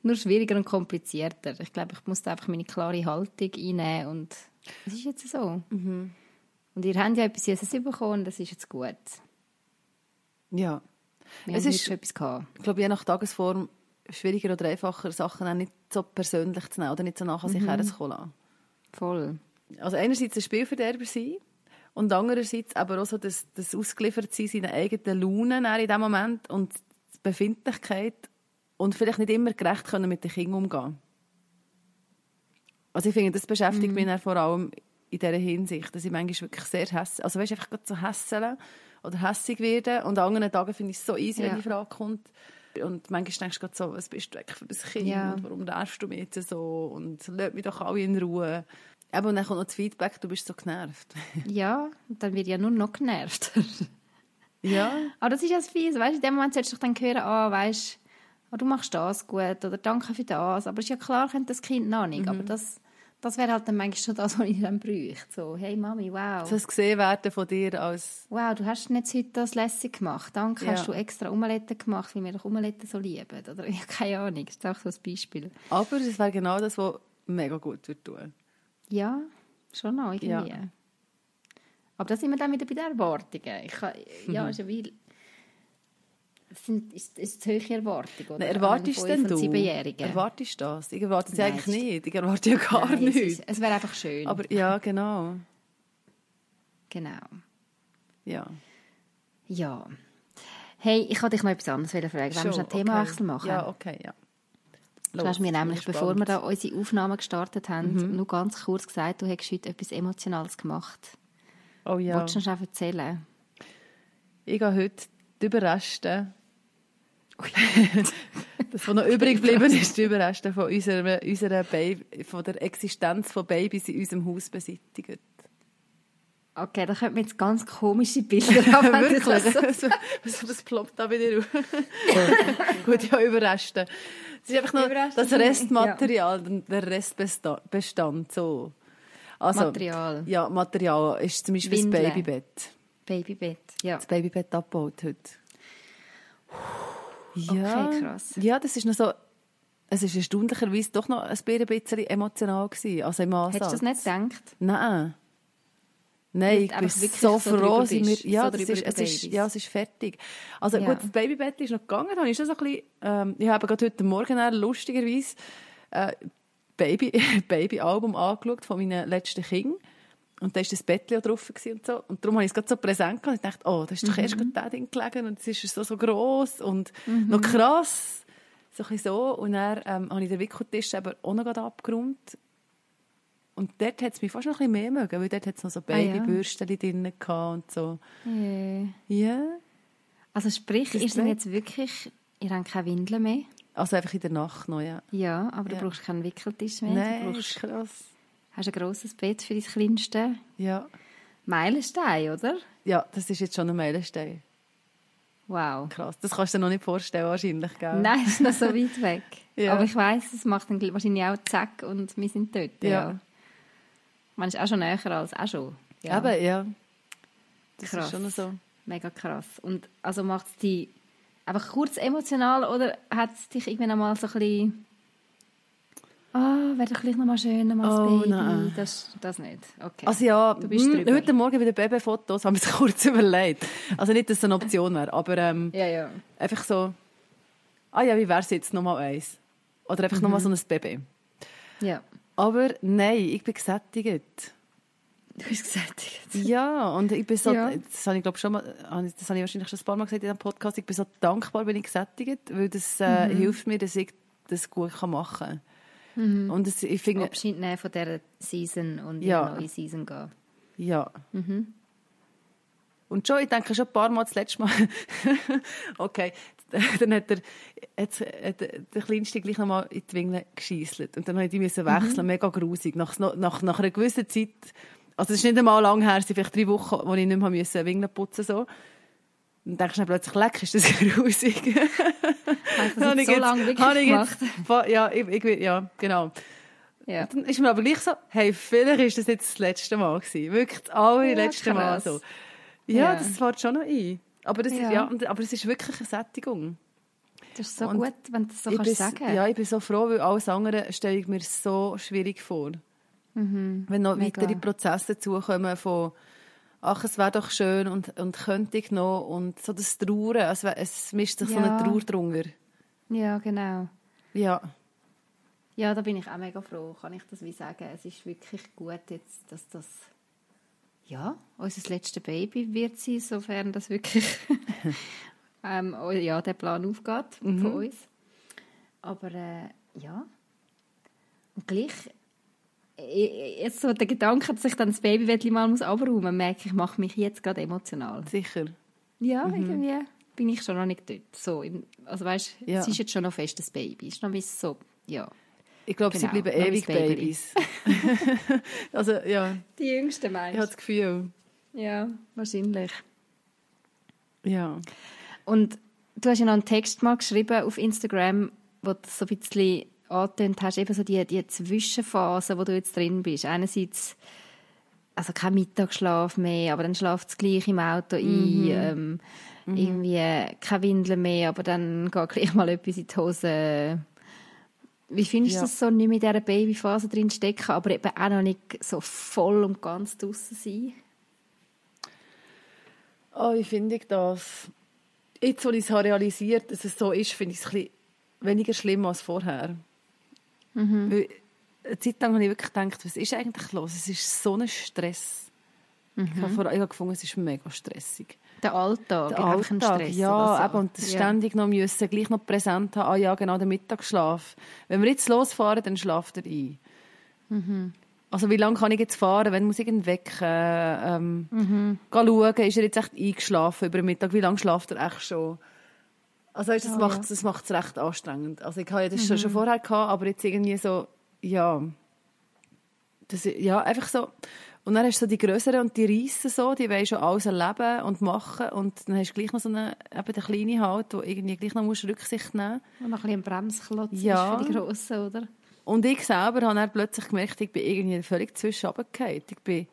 nur schwieriger und komplizierter. Ich glaube, ich muss da einfach meine klare Haltung einnehmen und es ist jetzt so. Und ihr habt ja etwas Süßes bekommen und das ist jetzt gut. ja. Wir Es ist- schon etwas gehabt. ich glaube, je nach Tagesform schwieriger oder einfacher, Sachen auch nicht so persönlich zu nehmen oder nicht so nach an sich herzukommen lassen. Voll. Also einerseits ein Spielverderber sein und andererseits aber auch so das, das ausgeliefert sein seinen eigenen Launen dann in dem Moment und die Befindlichkeit und vielleicht nicht immer gerecht können mit den Kindern umgehen. Also ich finde, das beschäftigt mich dann vor allem in dieser Hinsicht, dass ich manchmal wirklich sehr hässlich, also weißt, einfach so hässeln oder hässig werden und an anderen Tagen finde ich es so easy, Ja. wenn die Frage kommt. Und manchmal denkst du gerade so, was bist du eigentlich für ein Kind Ja. und warum nervst du mich jetzt so und lass mich doch alle in Ruhe. Und dann kommt noch das Feedback, du bist so genervt. Ja, dann wird ja nur noch genervt. ja, Aber das ist ja das Fies. Weißt, in dem Moment solltest du doch dann hören, ah, weißt, ah, du machst das gut oder danke für das. Aber ist ja klar, könnte das Kind noch nicht. Mhm. Aber das, das wäre halt dann manchmal schon das, was ich dann bräuchte. So, hey Mami, wow. das gesehen werden von dir als Wow, du hast jetzt heute das lässig gemacht. Danke, Ja. hast du extra Omelette gemacht, weil wir doch Omelette so lieben. Oder ja, keine Ahnung, das ist auch so ein Beispiel. Aber das wäre genau das, was mega gut würde tun. Ja, schon noch irgendwie. Ja. Aber da sind wir dann wieder bei den Erwartungen. Ich kann, Mhm. ja, ist ja wie... Es sind, ist, ist zu hohe Erwartung, oder? Nein, erwartest denn du? Siebenjährigen. Erwartest du das? Ich erwarte es eigentlich es nicht. Ich erwarte ja gar Nein, es, nichts. ist- es wäre einfach schön. Aber ja, genau. genau. Ja. Ja. Hey, ich wollte dich noch etwas anderes fragen. Wollen wir Schon, schon einen Themawechsel okay. machen? Ja, okay, ja. Du hast mir nämlich, bevor wir da unsere Aufnahmen gestartet haben, Mhm. nur ganz kurz gesagt, du hättest heute etwas Emotionales gemacht. Oh ja. Wolltest du schnell erzählen? Ich gehe heute die Überreste. das, was noch übrig geblieben ist, die Überreste von unserer, unserer Baby, von der Existenz von Babys in unserem Haus beseitigen. Okay, da könnten wir jetzt ganz komische Bilder haben. du das so- Wirklich? was, was ploppt da wieder auf? Gut, ja, Überreste. Es ist einfach Überreste das Restmaterial, der Restbestand. So. Also, Material. Ja, Material ist zum Beispiel Windeln. das Babybett. Babybett. Ja. Das Babybett abgebaut heute. Ja, Okay, krass. Ja, das ist noch so... Es war erstaunlicherweise doch noch ein bisschen emotional. Gewesen, also im Ansatz. Hättest du das nicht gedacht? Nein. Nein, ich bin so so froh, sind wir, ja, so ist, es ist, ja, es ist fertig. Also Ja. gut, das Babybett ist noch gegangen, dann ist das ein bisschen, ähm, ich habe gerade heute Morgen lustigerweise äh, Baby, Baby-Album angeschaut von meinen letzten Kindern. Und da war das Bettchen drauf und so. Und darum habe ich es gerade so präsent gehabt. Und ich dachte, oh, das ist doch erst gerade das Ding gelegen und es ist so, so gross und noch krass. So ein so. Und dann ähm, habe ich den Wickeltisch aber auch noch abgeräumt. Und dort hat es mich fast noch ein bisschen mehr mögen, weil dort hat es noch so Ah, ja. Babybürsten drin und so. Ja. Also sprich, Das ist denn Bett? jetzt wirklich, ihr habt keine Windeln mehr? Also einfach in der Nacht noch, ja. Ja, aber du Ja. brauchst keinen Wickeltisch mehr. Nein, du ist brauchst, krass. Hast ein grosses Bett für dein Kleinste. Ja. Meilenstein, oder? ja, das ist jetzt schon ein Meilenstein. Wow. Krass. Das kannst du dir noch nicht vorstellen, wahrscheinlich, gell? Nein, ist noch so weit weg. Ja. Aber ich weiss, es macht dann wahrscheinlich auch zack und wir sind dort. Ja. Ja. Man ist auch schon näher als auch schon. Ja. Eben, ja. Das Krass. ist schon so. Mega krass. Und also macht es dich einfach kurz emotional oder hat es dich irgendwann einmal so ein bisschen ah, wäre doch gleich noch mal schön, noch mal das Oh, Baby. nein. Das, das nicht. Okay. Also ja, Du bist mh, heute Morgen bei den Babyfotos haben wir es kurz überlegt. Also nicht, dass es eine Option wäre, aber ähm, ja, ja. einfach so, ah ja, wie wäre es jetzt nochmal eins? Oder einfach Mhm. nochmal so ein Baby. Ja. Aber nein, ich bin gesättigt. Du hast gesagt. Ja, und ich bin so, Ja. das habe ich glaube schon mal, ich- das habe ich wahrscheinlich schon ein paar Mal gesagt in diesem Podcast, ich bin so dankbar, bin ich gesättigt, weil das äh, Mhm. hilft mir, dass ich das gut kann machen kann. Und das, ich finde, Abschied nehmen von dieser Season und in Ja. eine neue Season gehen. ja. Mhm. Und schon, ich denke schon ein paar Mal das letzte Mal, okay, dann hat der, hat, hat der Kleinste gleich noch mal in die Wingeln geschiesselt. Und dann musste ich die müssen wechseln, mega grusig. Nach, nach, nach einer gewissen Zeit, also es ist nicht einmal lang her, es sind vielleicht drei Wochen, wo ich nicht mehr musste putzen so. Dann denkst du dann plötzlich, leck, ist das grusig. Habe ich das so lange wirklich habe ich gemacht? jetzt Ja, ich, ich, ja, genau. Ja. Dann ist mir aber gleich so, hey, vielleicht ist das jetzt das letzte Mal gewesen. Wirklich das allerletzte Ja, Mal so. Ja, Ja. das fährt schon noch ein. Aber, das Ja. Ist, ja, und- aber es ist wirklich eine Sättigung. Das ist so Und gut, wenn du das so kannst bin, sagen. Ja, ich bin so froh, weil alles andere stelle ich mir so schwierig vor. Wenn noch Mhm. Mega. weitere Prozesse dazukommen von ach, es wäre doch schön und, und könnte ich noch und so das Trauern, es, wär- es mischt sich so Ja. eine Trauer drunter. ja, genau. Ja, Ja, da bin ich auch mega froh, kann ich das wie sagen. Es ist wirklich gut jetzt, dass das ja, unser letztes Baby wird sein, sofern das wirklich ähm, oh, ja, der Plan aufgeht Mhm. von uns. Aber äh, ja, und gleich jetzt so der Gedanke, dass ich dann das Babybettchen mal muss abräumen muss, merke ich, mache mich jetzt gerade emotional. Sicher. Ja, mhm. irgendwie bin ich schon noch nicht dort. So, also weißt, Ja. es ist jetzt schon noch fest das Baby. Ist noch ein so, ja. Ich glaube, Genau, sie bleiben ewig. Babys. also, ja, Die Jüngsten ich meinst habe das Gefühl. Ja, wahrscheinlich. Ja. Und du hast ja noch einen Text mal geschrieben auf Instagram, wo du so ein bisschen angetönt hast, eben so die, die Zwischenphase, wo du jetzt drin bist. Einerseits also kein Mittagsschlaf mehr, aber dann schlaft es gleich im Auto ein. Ähm, Irgendwie keine Windeln mehr, aber dann geht gleich mal etwas in die Hose. Wie findest du Ja. das so, nicht mit dieser Babyphase drin stecken, aber eben auch noch nicht so voll und ganz draussen sein? Oh, wie finde ich das? Jetzt, wo ich es habe realisiert dass es so ist, finde ich es ein bisschen weniger schlimm als vorher. Weil eine Zeit lang habe ich wirklich gedacht, was ist eigentlich los? Es ist so ein Stress. Ich, habe vor, gefunden, es ist mega stressig. Der Alltag, Der einfach ein Alltag, Stress ja, so. eben, und das Ja. ständig noch müssen, gleich noch präsent haben, ah ja, genau, der Mittagsschlaf. Wenn wir jetzt losfahren, dann schlaft er ein. Mhm. Also wie lange kann ich jetzt fahren, wenn muss ich ihn wecken? Ähm, Mhm. schauen, ist er jetzt echt eingeschlafen über den Mittag? Wie lange schlaft er echt schon? Also weißt, das Oh, macht ja. Mhm. das macht's recht anstrengend. Also ich habe ja das schon, schon vorher gehabt, aber jetzt irgendwie so, ja, das, ja, einfach so. Und dann hast du so die Größeren und die Reissen so, die wollen schon alles erleben und machen und dann hast du gleich noch so einen, eben den kleinen halt, wo irgendwie gleich noch musst Rücksicht nehmen Und noch ein bisschen Bremsklotz Ja. für die Grossen, oder? Und ich selber habe dann plötzlich gemerkt, ich bin irgendwie völlig zwischen Ich bin,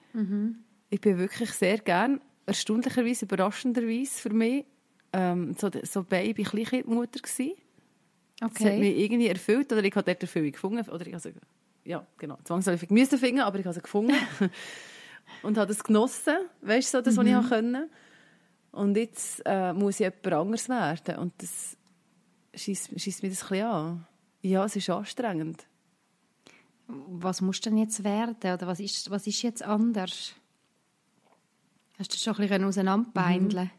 ich bin wirklich sehr gern, erstaunlicherweise, überraschenderweise für mich, ähm, so, so Baby Kleinkindmutter gsi. Das hat mich irgendwie erfüllt oder ich habe dort Erfüllung gefunden. Oder ich sie, ja, genau, zwangsläufig müssen finden, aber ich habe sie gefunden. und habe das genossen, weißt du, so das, was ich habe können. Und jetzt äh, muss ich jemand anderes werden. Und das schießt, mir das ein bisschen an. Ja, es ist anstrengend. Was musst du denn jetzt werden? Oder was ist, was ist jetzt anders? Hast du das schon ein bisschen auseinanderbeindeln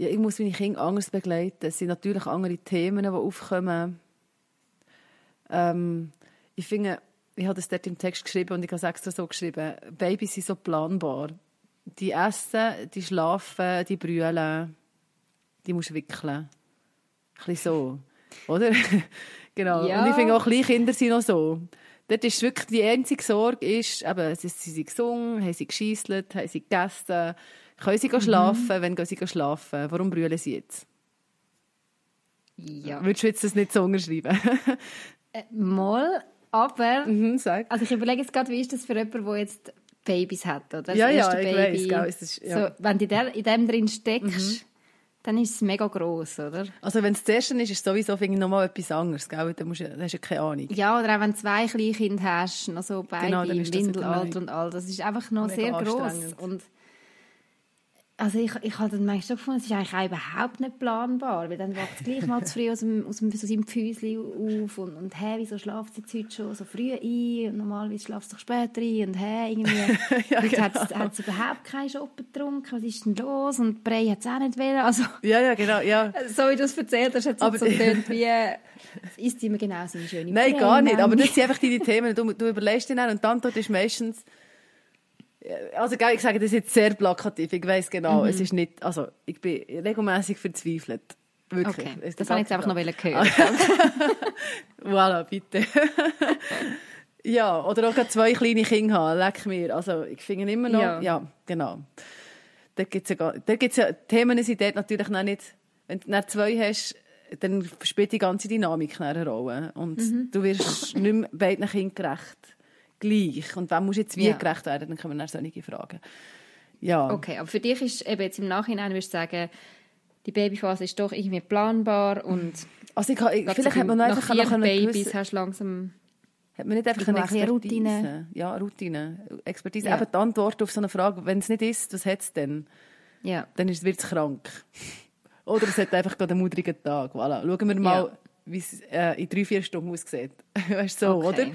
Ja, ich muss meine Kinder anders begleiten. Es sind natürlich andere Themen, die aufkommen. Ähm, ich finde, ich habe das dort im Text geschrieben und ich habe es extra so geschrieben. Babys sind so planbar. Die essen, die schlafen, die brüllen, die musst wickeln. Ein bisschen so, oder? genau. Ja. Und ich finde auch Kleinkinder sind noch so. Dort ist wirklich die einzige Sorge, ist, eben, sie sie sind gesungen, haben sie gescheisselt, haben sie gegessen, können sie gehen schlafen, wenn gehen sie schlafen, warum brüllen sie jetzt? Ja. Würdest du jetzt das nicht so unterschreiben? Äh, mal, aber... mhm. Also ich überlege jetzt gerade, wie ist das für jemanden, der jetzt Babys hat? Oder? Das Ja, ja, erste ich Baby. weiss, ist- ja. Mhm. so, wenn du in, der, in dem drin steckst, dann ist es mega gross, oder? Also wenn es das erste ist, ist es sowieso nochmal etwas anderes, gell? Dann, musst du, dann hast du ja keine Ahnung. Ja, oder auch wenn du zwei Kleinkinder hast, noch so beide Genau, im Windelalter und all, das ist einfach noch Mega sehr gross. Und also ich, ich habe dann manchmal so gefunden, es ist eigentlich auch überhaupt nicht planbar, weil dann wacht es gleich mal zu früh aus, dem, aus, dem, aus seinem Pfüsli auf und, und hä, wieso schlaft sie jetzt heute schon so früh ein und normalerweise schlaft sie doch später ein und hä, irgendwie Ja, hat, genau. sie- hat sie überhaupt keinen Schoppen getrunken, was ist denn los und Brei hat es auch nicht wollen, also Ja, ja, genau, ja. so wie du es erzählt hast, hat es Aber- so getönt wie, es ist immer genau so eine schöne Nein, Brei, gar nicht. Aber das sind einfach deine Themen. Du, du überlegst dir dann und die Antwort ist meistens... Also, ich sage das jetzt sehr plakativ. Ich weiß genau, Mhm. es ist nicht... Also, ich bin regelmäßig verzweifelt. Wirklich. Okay, das habe ich jetzt einfach noch hören. Voilà, bitte. ja, oder auch zwei kleine Kinder haben, leck mir. Also, ich finde immer noch, Ja. ja, genau. Da gibt's ja, gar- da gibt's ja, Themen sind dort natürlich noch nicht, wenn du zwei hast, dann spielt die ganze Dynamik eine Rolle. Und Mhm. du wirst nicht mehr beiden Kindern gerecht. Gleich. Und wem muss jetzt wie Ja. gerecht werden, dann kommen dann solche Fragen. Ja. Okay, aber für dich ist eben jetzt im Nachhinein, würdest du sagen, die Babyphase ist doch irgendwie planbar und Also, ich, ich, vielleicht hat man noch nach einfach eine Babys gewisse- hast langsam... Hat man nicht einfach eine Expertise? Routine. Ja, Routine. Expertise. Ja. Eben die Antwort auf so eine Frage, wenn es nicht ist, was hat es denn? Ja. Dann ist- wird es krank. Oder es hat einfach gerade einen mudrigen Tag. Voilà. Schauen wir mal, Ja. wie es äh, in drei, vier Stunden aussieht. weißt du, so, Okay. oder?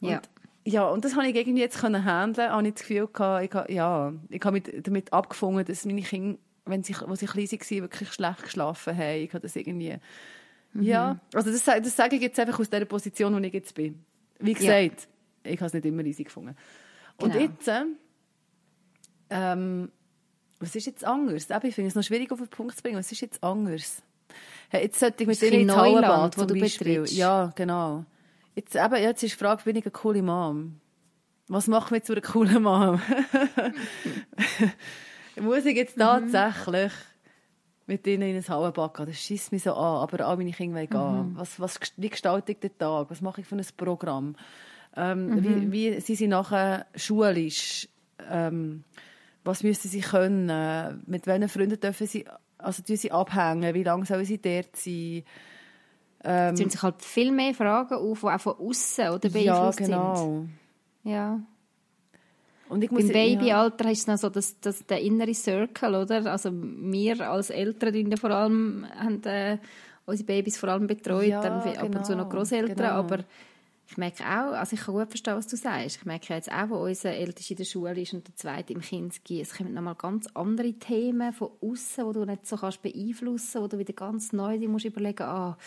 Und, ja, und das habe ich irgendwie jetzt können handeln. Habe ich das Gefühl gehabt, ich habe, ja, ich habe mit, damit abgefunden, dass meine Kinder, wenn sie, als sie klein waren, wirklich schlecht geschlafen haben. Ich habe das irgendwie, Mhm. ja, also das, das sage ich jetzt einfach aus der Position, wo ich jetzt bin. wie gesagt, ja. ich habe es nicht immer easy gefunden. Und genau. jetzt, ähm, was ist jetzt anders? Ich finde es noch schwierig auf den Punkt zu bringen. Was ist jetzt anders? Hey, jetzt sollte ich mit denen ins Hallenbad zum Beispiel. Ja, genau. Jetzt, eben, jetzt ist die Frage, bin ich eine coole Mom? Was macht mich zu einer coolen Mom? Muss ich jetzt tatsächlich mit ihnen in ein Hallenbad gehen? Das schießt mich so an, aber all meine Kinder wollen gehen. Mhm. Was, was, wie gestalte ich den Tag? Was mache ich für ein Programm? Ähm, mhm. wie, wie sind sie nachher schulisch? Ähm, was müssen sie können? Mit welchen Freunden dürfen sie, also sie abhängen? Wie lange sollen sie dort sein? Ähm, es sich halt viel mehr Fragen auf, die auch von außen oder beeinflusst ja, genau. sind. Ja. Und ich muss, Beim Babyalter ja. ist es noch so dass, dass der innere Circle, oder? Also wir als Eltern vor allem haben äh, unsere Babys vor allem betreut, ja, dann genau, ab und zu noch genau, Großeltern, genau. aber ich merke auch, also ich kann gut verstehen, was du sagst. Ich merke jetzt auch, wo unser Ältester in der Schule ist und der Zweite im Kinski, es kommen nochmal ganz andere Themen von außen, die du nicht so kannst beeinflussen, wo du wieder ganz neu dir musst überlegen, ah,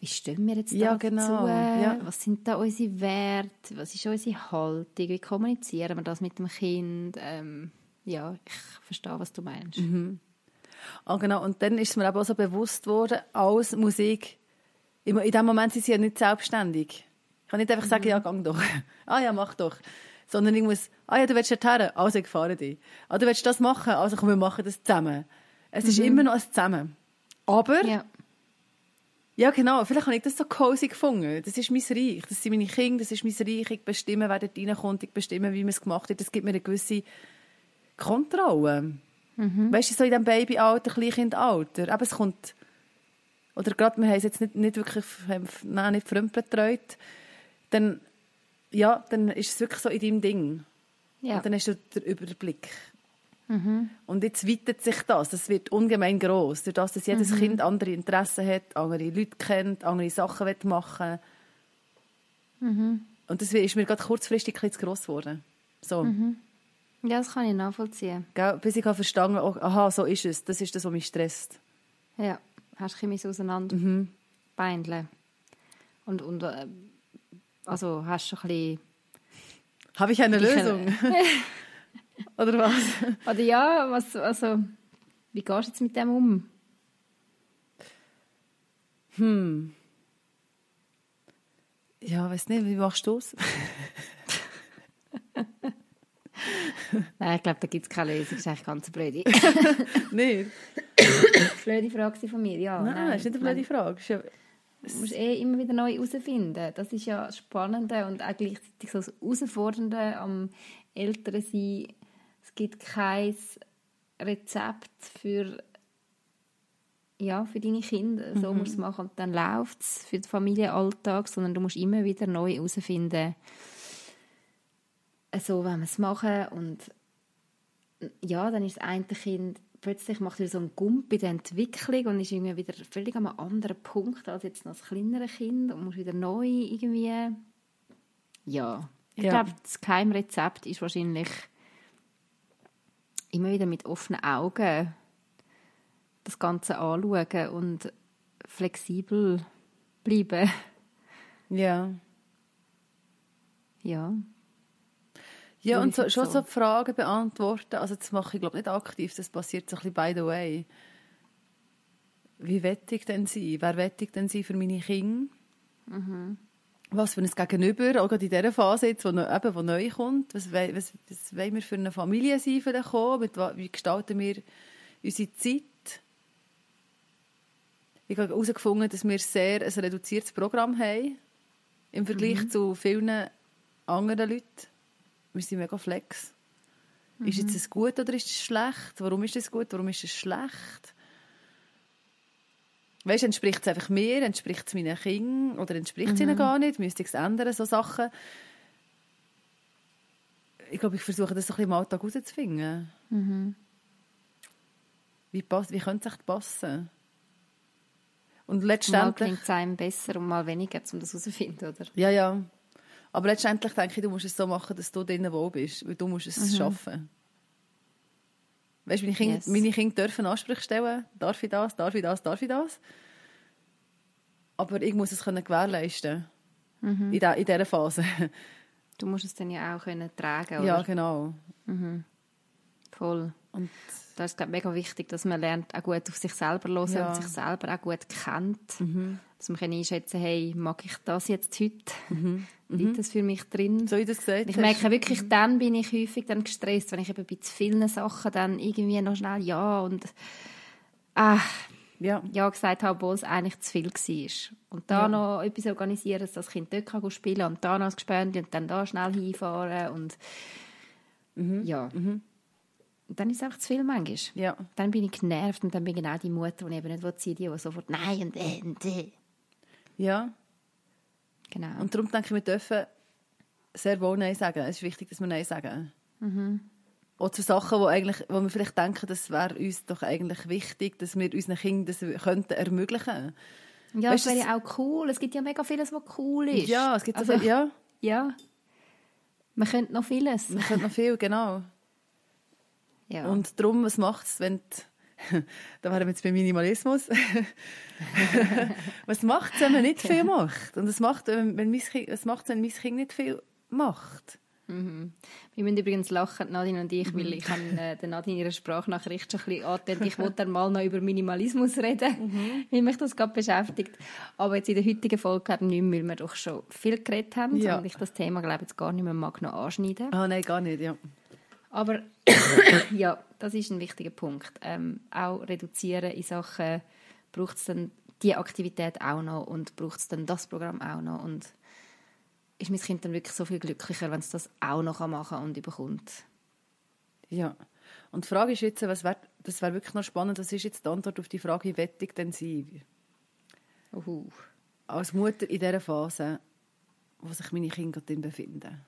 wie stehen wir jetzt ja, genau. dazu? Ja. Was sind da unsere Werte? Was ist unsere Haltung? Wie kommunizieren wir das mit dem Kind? Ähm, ja, ich verstehe, was du meinst. Mhm. Ah, genau. Und dann ist mir aber auch so bewusst worden, als Musik, in dem Moment sind sie ja nicht selbstständig. Ich kann nicht einfach sagen, mhm. ja, gang doch. ah ja, mach doch. Sondern ich muss, ah ja, du willst dorthin, also ich fahre dich. Ah, du willst das machen, also komm, wir machen das zusammen. Es mhm. ist immer noch ein Zusammen. Aber ja. Ja, genau. Vielleicht habe ich das so cozy gefunden. Das ist mein Reich. Das sind meine Kinder, das ist mein Reich. Ich bestimme, wer dort reinkommt. Ich bestimme, wie man es gemacht hat. Das gibt mir eine gewisse Kontrolle. Mhm. Weißt du, so in diesem Babyalter, Kleinkindalter. Aber es kommt... Oder gerade, wir haben es jetzt nicht, nicht wirklich nein, nicht fremdbetreut. Dann, ja, dann ist es wirklich so in deinem Ding. Ja. Und dann hast du den Überblick. Mhm. Und jetzt weitet sich das. Das wird ungemein groß, durch das, dass jedes mhm. Kind andere Interessen hat, andere Leute kennt, andere Sachen machen mhm. Und das ist mir gerade kurzfristig ein zu gross geworden. So. Mhm. Ja, das kann ich nachvollziehen. Gell? Bis ich verstanden habe, oh, aha, so ist es. Das ist das, was mich stresst. Ja, hast du mich auseinander mhm. beindeln. Und, und äh, also hast du ein bisschen... Habe ich eine Lösung? Oder was? Oder ja, was, also, wie gehst du jetzt mit dem um? Hm. Ja, weiß nicht, wie machst du es? Nein, ich glaube, da gibt es keine Lösung. Das ist eigentlich ganz blöd. nicht? blöde Frage von mir, ja. Nein, nein ist nicht eine blöde Frage. Ja... Du musst eh immer wieder neu herausfinden. Das ist ja das Spannende und auch gleichzeitig so das Herausfordernde am Älteren es gibt kein Rezept für, ja, für deine Kinder. So mhm. musst du es machen und dann läuft es für den Familienalltag, sondern du musst immer wieder neu herausfinden, so wenn wir es machen und ja, dann ist das eine Kind plötzlich macht wieder so einen Gump in der Entwicklung und ist irgendwie wieder völlig an einem anderen Punkt als jetzt noch als kleinere Kind und muss wieder neu irgendwie ja, ich ja. glaube, das Keimrezept ist wahrscheinlich immer wieder mit offenen Augen das Ganze anschauen und flexibel bleiben. Ja. Ja. Ja, und so, schon so. Fragen beantworten. Also das mache ich, glaube nicht aktiv, das passiert so ein bisschen by the way. Wie wette ich denn sie? Wer wette ich denn sie für meine Kinder? Mhm was für ein Gegenüber, auch gerade in dieser Phase, jetzt, wo, noch, eben, wo neu kommt, was, was, was wollen wir für eine Familie sein den kommen, mit, wie gestalten wir unsere Zeit. Ich habe herausgefunden, dass wir sehr ein reduziertes Programm haben, im Vergleich mhm. zu vielen anderen Leuten. Wir sind mega flex. Mhm. Ist jetzt es gut oder ist es schlecht? Warum ist es gut, warum ist es schlecht? Weißt, entspricht es einfach mir, entspricht es meinen Kindern oder entspricht es mhm. ihnen gar nicht? Müsste ich es ändern, so Sachen? Ich glaube, ich versuche das so ein bisschen im Alltag herauszufinden. Mhm. Wie, wie könnte es echt passen? Und letztendlich... Mal klingt es einem besser und mal weniger, um das herauszufinden, oder? Ja, ja. Aber letztendlich denke ich, du musst es so machen, dass du drinnen wo bist, weil du musst es mhm. schaffen. Weißt, meine, Kinder, yes. meine Kinder dürfen Ansprüche stellen. Darf ich das? Darf ich das? Darf ich das? Aber ich muss es können gewährleisten. in, der, in dieser Phase. Du musst es dann ja auch können tragen, oder? Ja, genau. Voll. Und Da ist glaube mega wichtig, dass man lernt, auch gut auf sich selber zu hören Ja. und sich selber auch gut kennt. Dass man kann einschätzen hey, mag ich das jetzt heute? Liegt das für mich drin? so wie du es gesagt Ich hast. merke wirklich, dann bin ich häufig dann gestresst, wenn ich eben bei zu vielen Sachen dann irgendwie noch schnell ja und ah, Ja, ja gesagt habe, obwohl es eigentlich zu viel war. Und da Ja. noch etwas organisieren, dass das Kind dort kann spielen kann und da noch das Gespönli und dann da schnell hinfahren und Mhm. ja. Und dann ist es einfach zu viel manchmal. ja. Dann bin ich genervt und dann bin ich genau die Mutter, die eben nicht will, die, die sofort «Nein» und «äh» und «äh». ja. Genau. Und darum denke ich, wir dürfen sehr wohl Nein sagen. Es ist wichtig, dass wir Nein sagen. Mhm. Auch zu Sachen, wo, eigentlich, wo wir vielleicht denken, das wäre uns doch eigentlich wichtig, dass wir unseren Kindern das könnten ermöglichen ja, weißt das wäre ja auch cool. Es gibt ja mega vieles, was cool ist. Ja, es gibt so Also, viel, ja, Ja. Man könnte noch vieles. wir können noch viel, genau. Ja. Und darum, was macht es, wenn die, da wären wir jetzt beim Minimalismus. was macht es, wenn man nicht viel macht? Und was macht wenn, wenn mein kind, was wenn mein Kind nicht viel macht? Wir müssen übrigens lachen, Nadine und ich, weil ich habe äh, der Nadine ihre Sprachnachricht schon ein bisschen angetönt. Ich wollte dann mal noch über Minimalismus reden, weil mich das gerade beschäftigt. Aber jetzt in der heutigen Folge ich nicht weil wir doch schon viel geredet haben Ja. und ich das Thema glaube ich, jetzt gar nicht mehr mag noch anschneiden. Ah, nein, gar nicht, ja. Aber ja, das ist ein wichtiger Punkt. Ähm, auch reduzieren in Sachen, braucht es dann die Aktivität auch noch und braucht es dann das Programm auch noch und ist mein Kind dann wirklich so viel glücklicher, wenn es das auch noch machen kann und überkommt. Ja. Und die Frage ist jetzt, was wär, das wäre wirklich noch spannend, was ist jetzt die Antwort auf die Frage, wie wette ich denn sein? Uhu. Als Mutter in dieser Phase, wo sich meine Kinder befinden.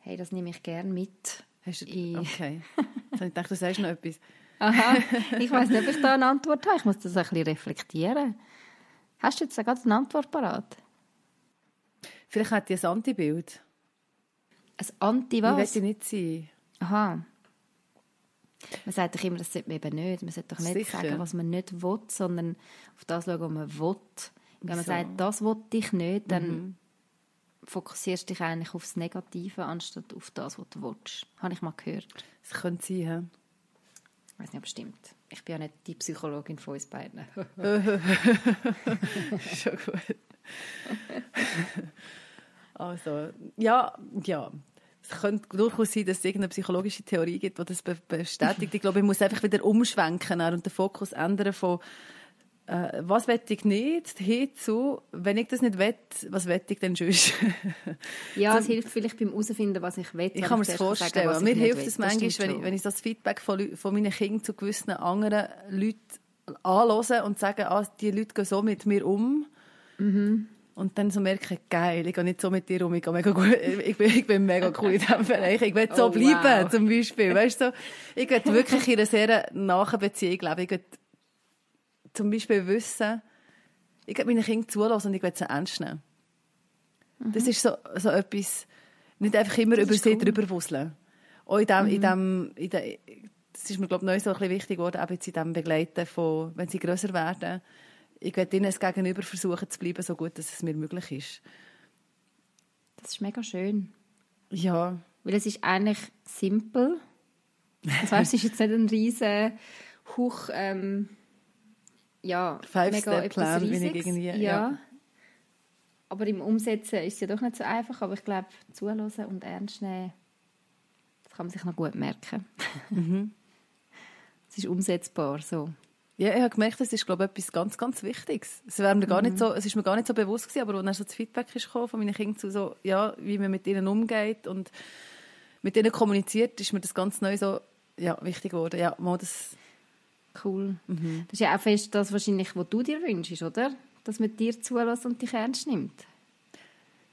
Hey, das nehme ich gerne mit. Hast du, Ich- okay. Jetzt ich gedacht, du sagst noch etwas. Aha, ich weiß nicht, ob ich da eine Antwort habe. Ich muss das ein bisschen reflektieren. Hast du jetzt gerade eine Antwort parat? Vielleicht hat die ein Antibild. Ein Anti Wie was? will ich nicht sein? Aha. Man sagt doch immer, das sollte man eben nicht. Man sollte doch nicht Sicher. sagen, was man nicht will, sondern auf das schauen, was man will. Wenn man So. sagt, das will ich nicht, dann fokussierst dich eigentlich auf das Negative, anstatt auf das, was du willst. Habe ich mal gehört. Es könnte sein, hä? Ich weiß nicht, ob es stimmt. Ich bin ja nicht die Psychologin von uns beiden. Schon gut. also, ja, ja. Es könnte durchaus sein, dass es irgendeine psychologische Theorie gibt, die das be bestätigt. Ich glaube, ich muss einfach wieder umschwenken und den Fokus ändern von äh, was will ich nicht, hinzu, wenn ich das nicht will, was will ich denn sonst? Ja, es hilft vielleicht beim herausfinden, was ich will. Ich kann mir das sagen vorstellen. ich Mir hilft es manchmal, wenn ich, wenn ich das Feedback von, von meinen Kindern zu gewissen anderen Leuten anhöre und sage, ah, die Leute gehen so mit mir um. Mhm. Und dann so merke, geil, ich gehe nicht so mit dir um, ich, gehe mega gut, ich, bin, ich bin mega cool in diesem Bereich. Ich will so Oh, bleiben, wow. zum Beispiel. Weißt du, so, ich will wirklich in einer sehr nahen Beziehung leben. Ich will zum Beispiel wissen, ich will meinen Kindern zulassen und ich will sie ernst nehmen. Das ist so, so etwas, nicht einfach immer Das über sie cool. drüber wuseln. Auch in dem, in dem, in dem, das ist mir, glaube ich, neu so ein bisschen wichtig geworden, eben jetzt in dem Begleiten von, wenn sie grösser werden. Ich will ihnen es gegenüber versuchen zu bleiben, so gut, dass es mir möglich ist. Das ist mega schön. Ja, Weil es ist eigentlich simpel. Das heißt, es ist jetzt nicht ein riesen Huch, ähm, ja, Five-Step-Plan, wie ich Riesiges. irgendwie- ja. ja. Aber im Umsetzen ist es ja doch nicht so einfach. Aber ich glaube, zuhören und ernst nehmen, das kann man sich noch gut merken. Mhm. Es ist umsetzbar, so. Ja, ich habe gemerkt, das ist, glaube ich, etwas ganz, ganz Wichtiges. Es, wäre mir gar Mhm. nicht so, es ist mir gar nicht so bewusst gewesen, aber als dann so das Feedback ist gekommen von meinen Kindern zu so, ja, wie man mit ihnen umgeht und mit ihnen kommuniziert, ist mir das ganz neu so, ja, wichtig geworden. Ja, mal das, Cool. Mhm. Das ist ja auch fest das wahrscheinlich, was du dir wünschst, oder? Dass man dir zulässt und dich ernst nimmt.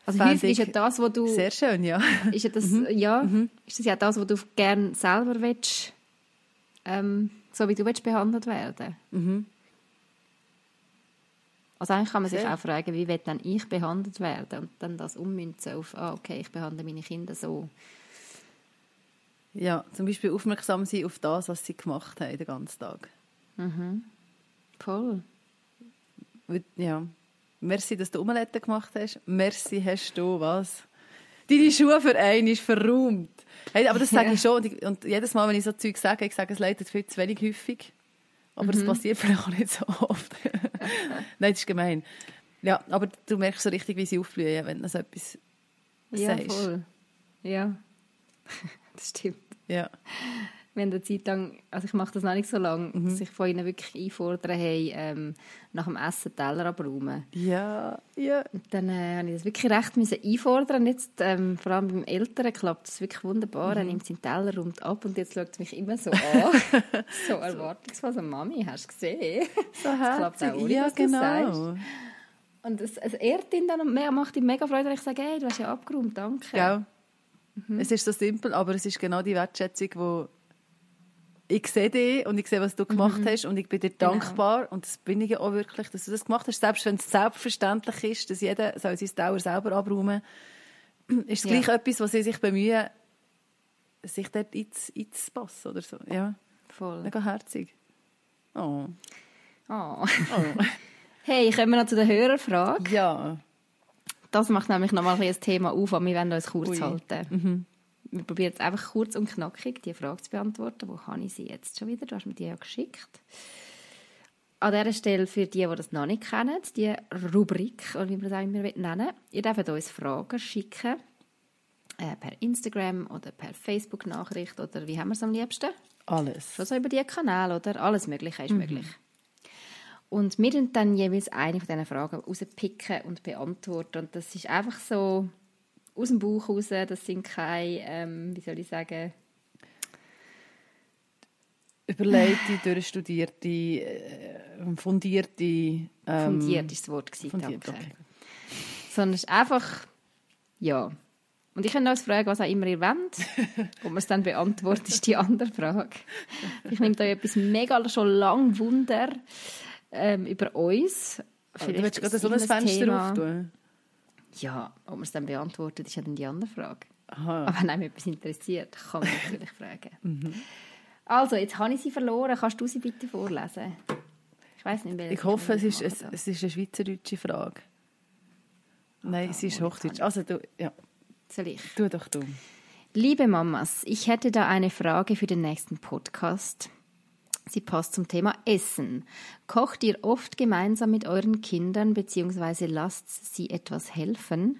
Also häufig ist ja das, was du... sehr schön, ja. Ist ja das, ja, ist das ja das, was du gerne selber willst, ähm, so wie du willst behandelt werden? Also eigentlich kann man sich Sehr. auch fragen, wie will dann ich behandelt werden und dann das ummünzen auf, ah, okay, ich behandle meine Kinder so. Ja, zum Beispiel aufmerksam sein auf das, was sie gemacht haben den ganzen Tag. Voll. Weil- Ja. Merci, dass du Omelette gemacht hast. Merci, hast du was? Deine Schuhe für einen ist verräumt. Hey, aber das sage ich schon. Und, ich, und, jedes Mal, wenn ich so Zeug sage, ich sage es leider viel zu wenig häufig. Aber es mhm. passiert vielleicht auch nicht so oft. Nein, das ist gemein. Ja, aber du merkst so richtig, wie sie aufblühen, wenn du so etwas ja, sagst. Voll. Ja, das stimmt. Ja wenn der Zeit lang, also ich mache das noch nicht so lange, mhm. dass ich von ihnen wirklich einfordern, hey, ähm, nach dem Essen Teller abräumen. Ja, ja. Und dann äh, habe ich das wirklich recht müssen einfordern. Und jetzt, ähm, vor allem beim Älteren, klappt das wirklich wunderbar. Mhm. Er nimmt seinen Teller, räumt ab und jetzt schaut er mich immer so an. so erwartungsvoll, so Mami, hast du gesehen? So das klappt auch ohne, ja, genau. Und es, es ehrt ihn dann und macht ihm mega Freude, wenn ich sage, hey, du hast ja abgeräumt, danke. Ja. Mhm. Es ist so simpel, aber es ist genau die Wertschätzung, die ich sehe dich und ich sehe, was du gemacht mhm. hast und ich bin dir genau. dankbar und das bin ich ja auch wirklich, dass du das gemacht hast, selbst wenn es selbstverständlich ist, dass jeder soll sein Dauer selber abräumen ist es ja. gleich etwas, was sie sich bemühen, sich dort einzupassen oder so. Ja. Voll. Mega herzig. Oh. Oh. oh. hey, kommen wir noch zu der Hörerfrage. Ja. Das macht nämlich nochmal ein Thema auf, aber wir wollen uns kurz Ui. halten. Mhm wir probieren jetzt einfach kurz und knackig die Frage zu beantworten. Wo kann ich sie jetzt schon wieder? Du hast mir die ja geschickt. An dieser Stelle für die, die das noch nicht kennen, die Rubrik, oder wie man das auch immer nennen ihr dürft uns Fragen schicken. Äh, per Instagram oder per Facebook-Nachricht oder wie haben wir es am liebsten? Alles. Schon so über die Kanäle, oder? Alles Mögliche ist mhm. möglich. Und wir dann jeweils eine von diesen Fragen rauspicken und beantworten. Und das ist einfach so aus dem Bauch raus. Das sind keine, ähm, wie soll ich sagen, überlegte, durchstudierte, äh, fundierte... Ähm, fundiert ist das Wort gewesen, fundiert, danke. Okay. Sondern es ist einfach, ja. Und ich kann uns fragen, was auch immer ihr wollt. Ob man es dann beantwortet, ist die andere Frage. Ich nehme da etwas mega schon lang Wunder ähm, über uns. Vielleicht du willst gerade so ein Fenster Thema. auftun? Ja, ob man es dann beantwortet, ist ja dann die andere Frage. Aha. Aber wenn einem etwas interessiert, kann man natürlich fragen. Mhm. Also, jetzt habe ich sie verloren. Kannst du sie bitte vorlesen? Ich weiß nicht, Ich hoffe, es ist, es, es ist eine schweizerdeutsche Frage. Nein, es ist Hochdeutsch. Also, du, ja. Soll ich? Tu doch du. Liebe Mamas, ich hätte da eine Frage für den nächsten Podcast. Sie passt zum Thema Essen. Kocht ihr oft gemeinsam mit euren Kindern bzw. lasst sie etwas helfen?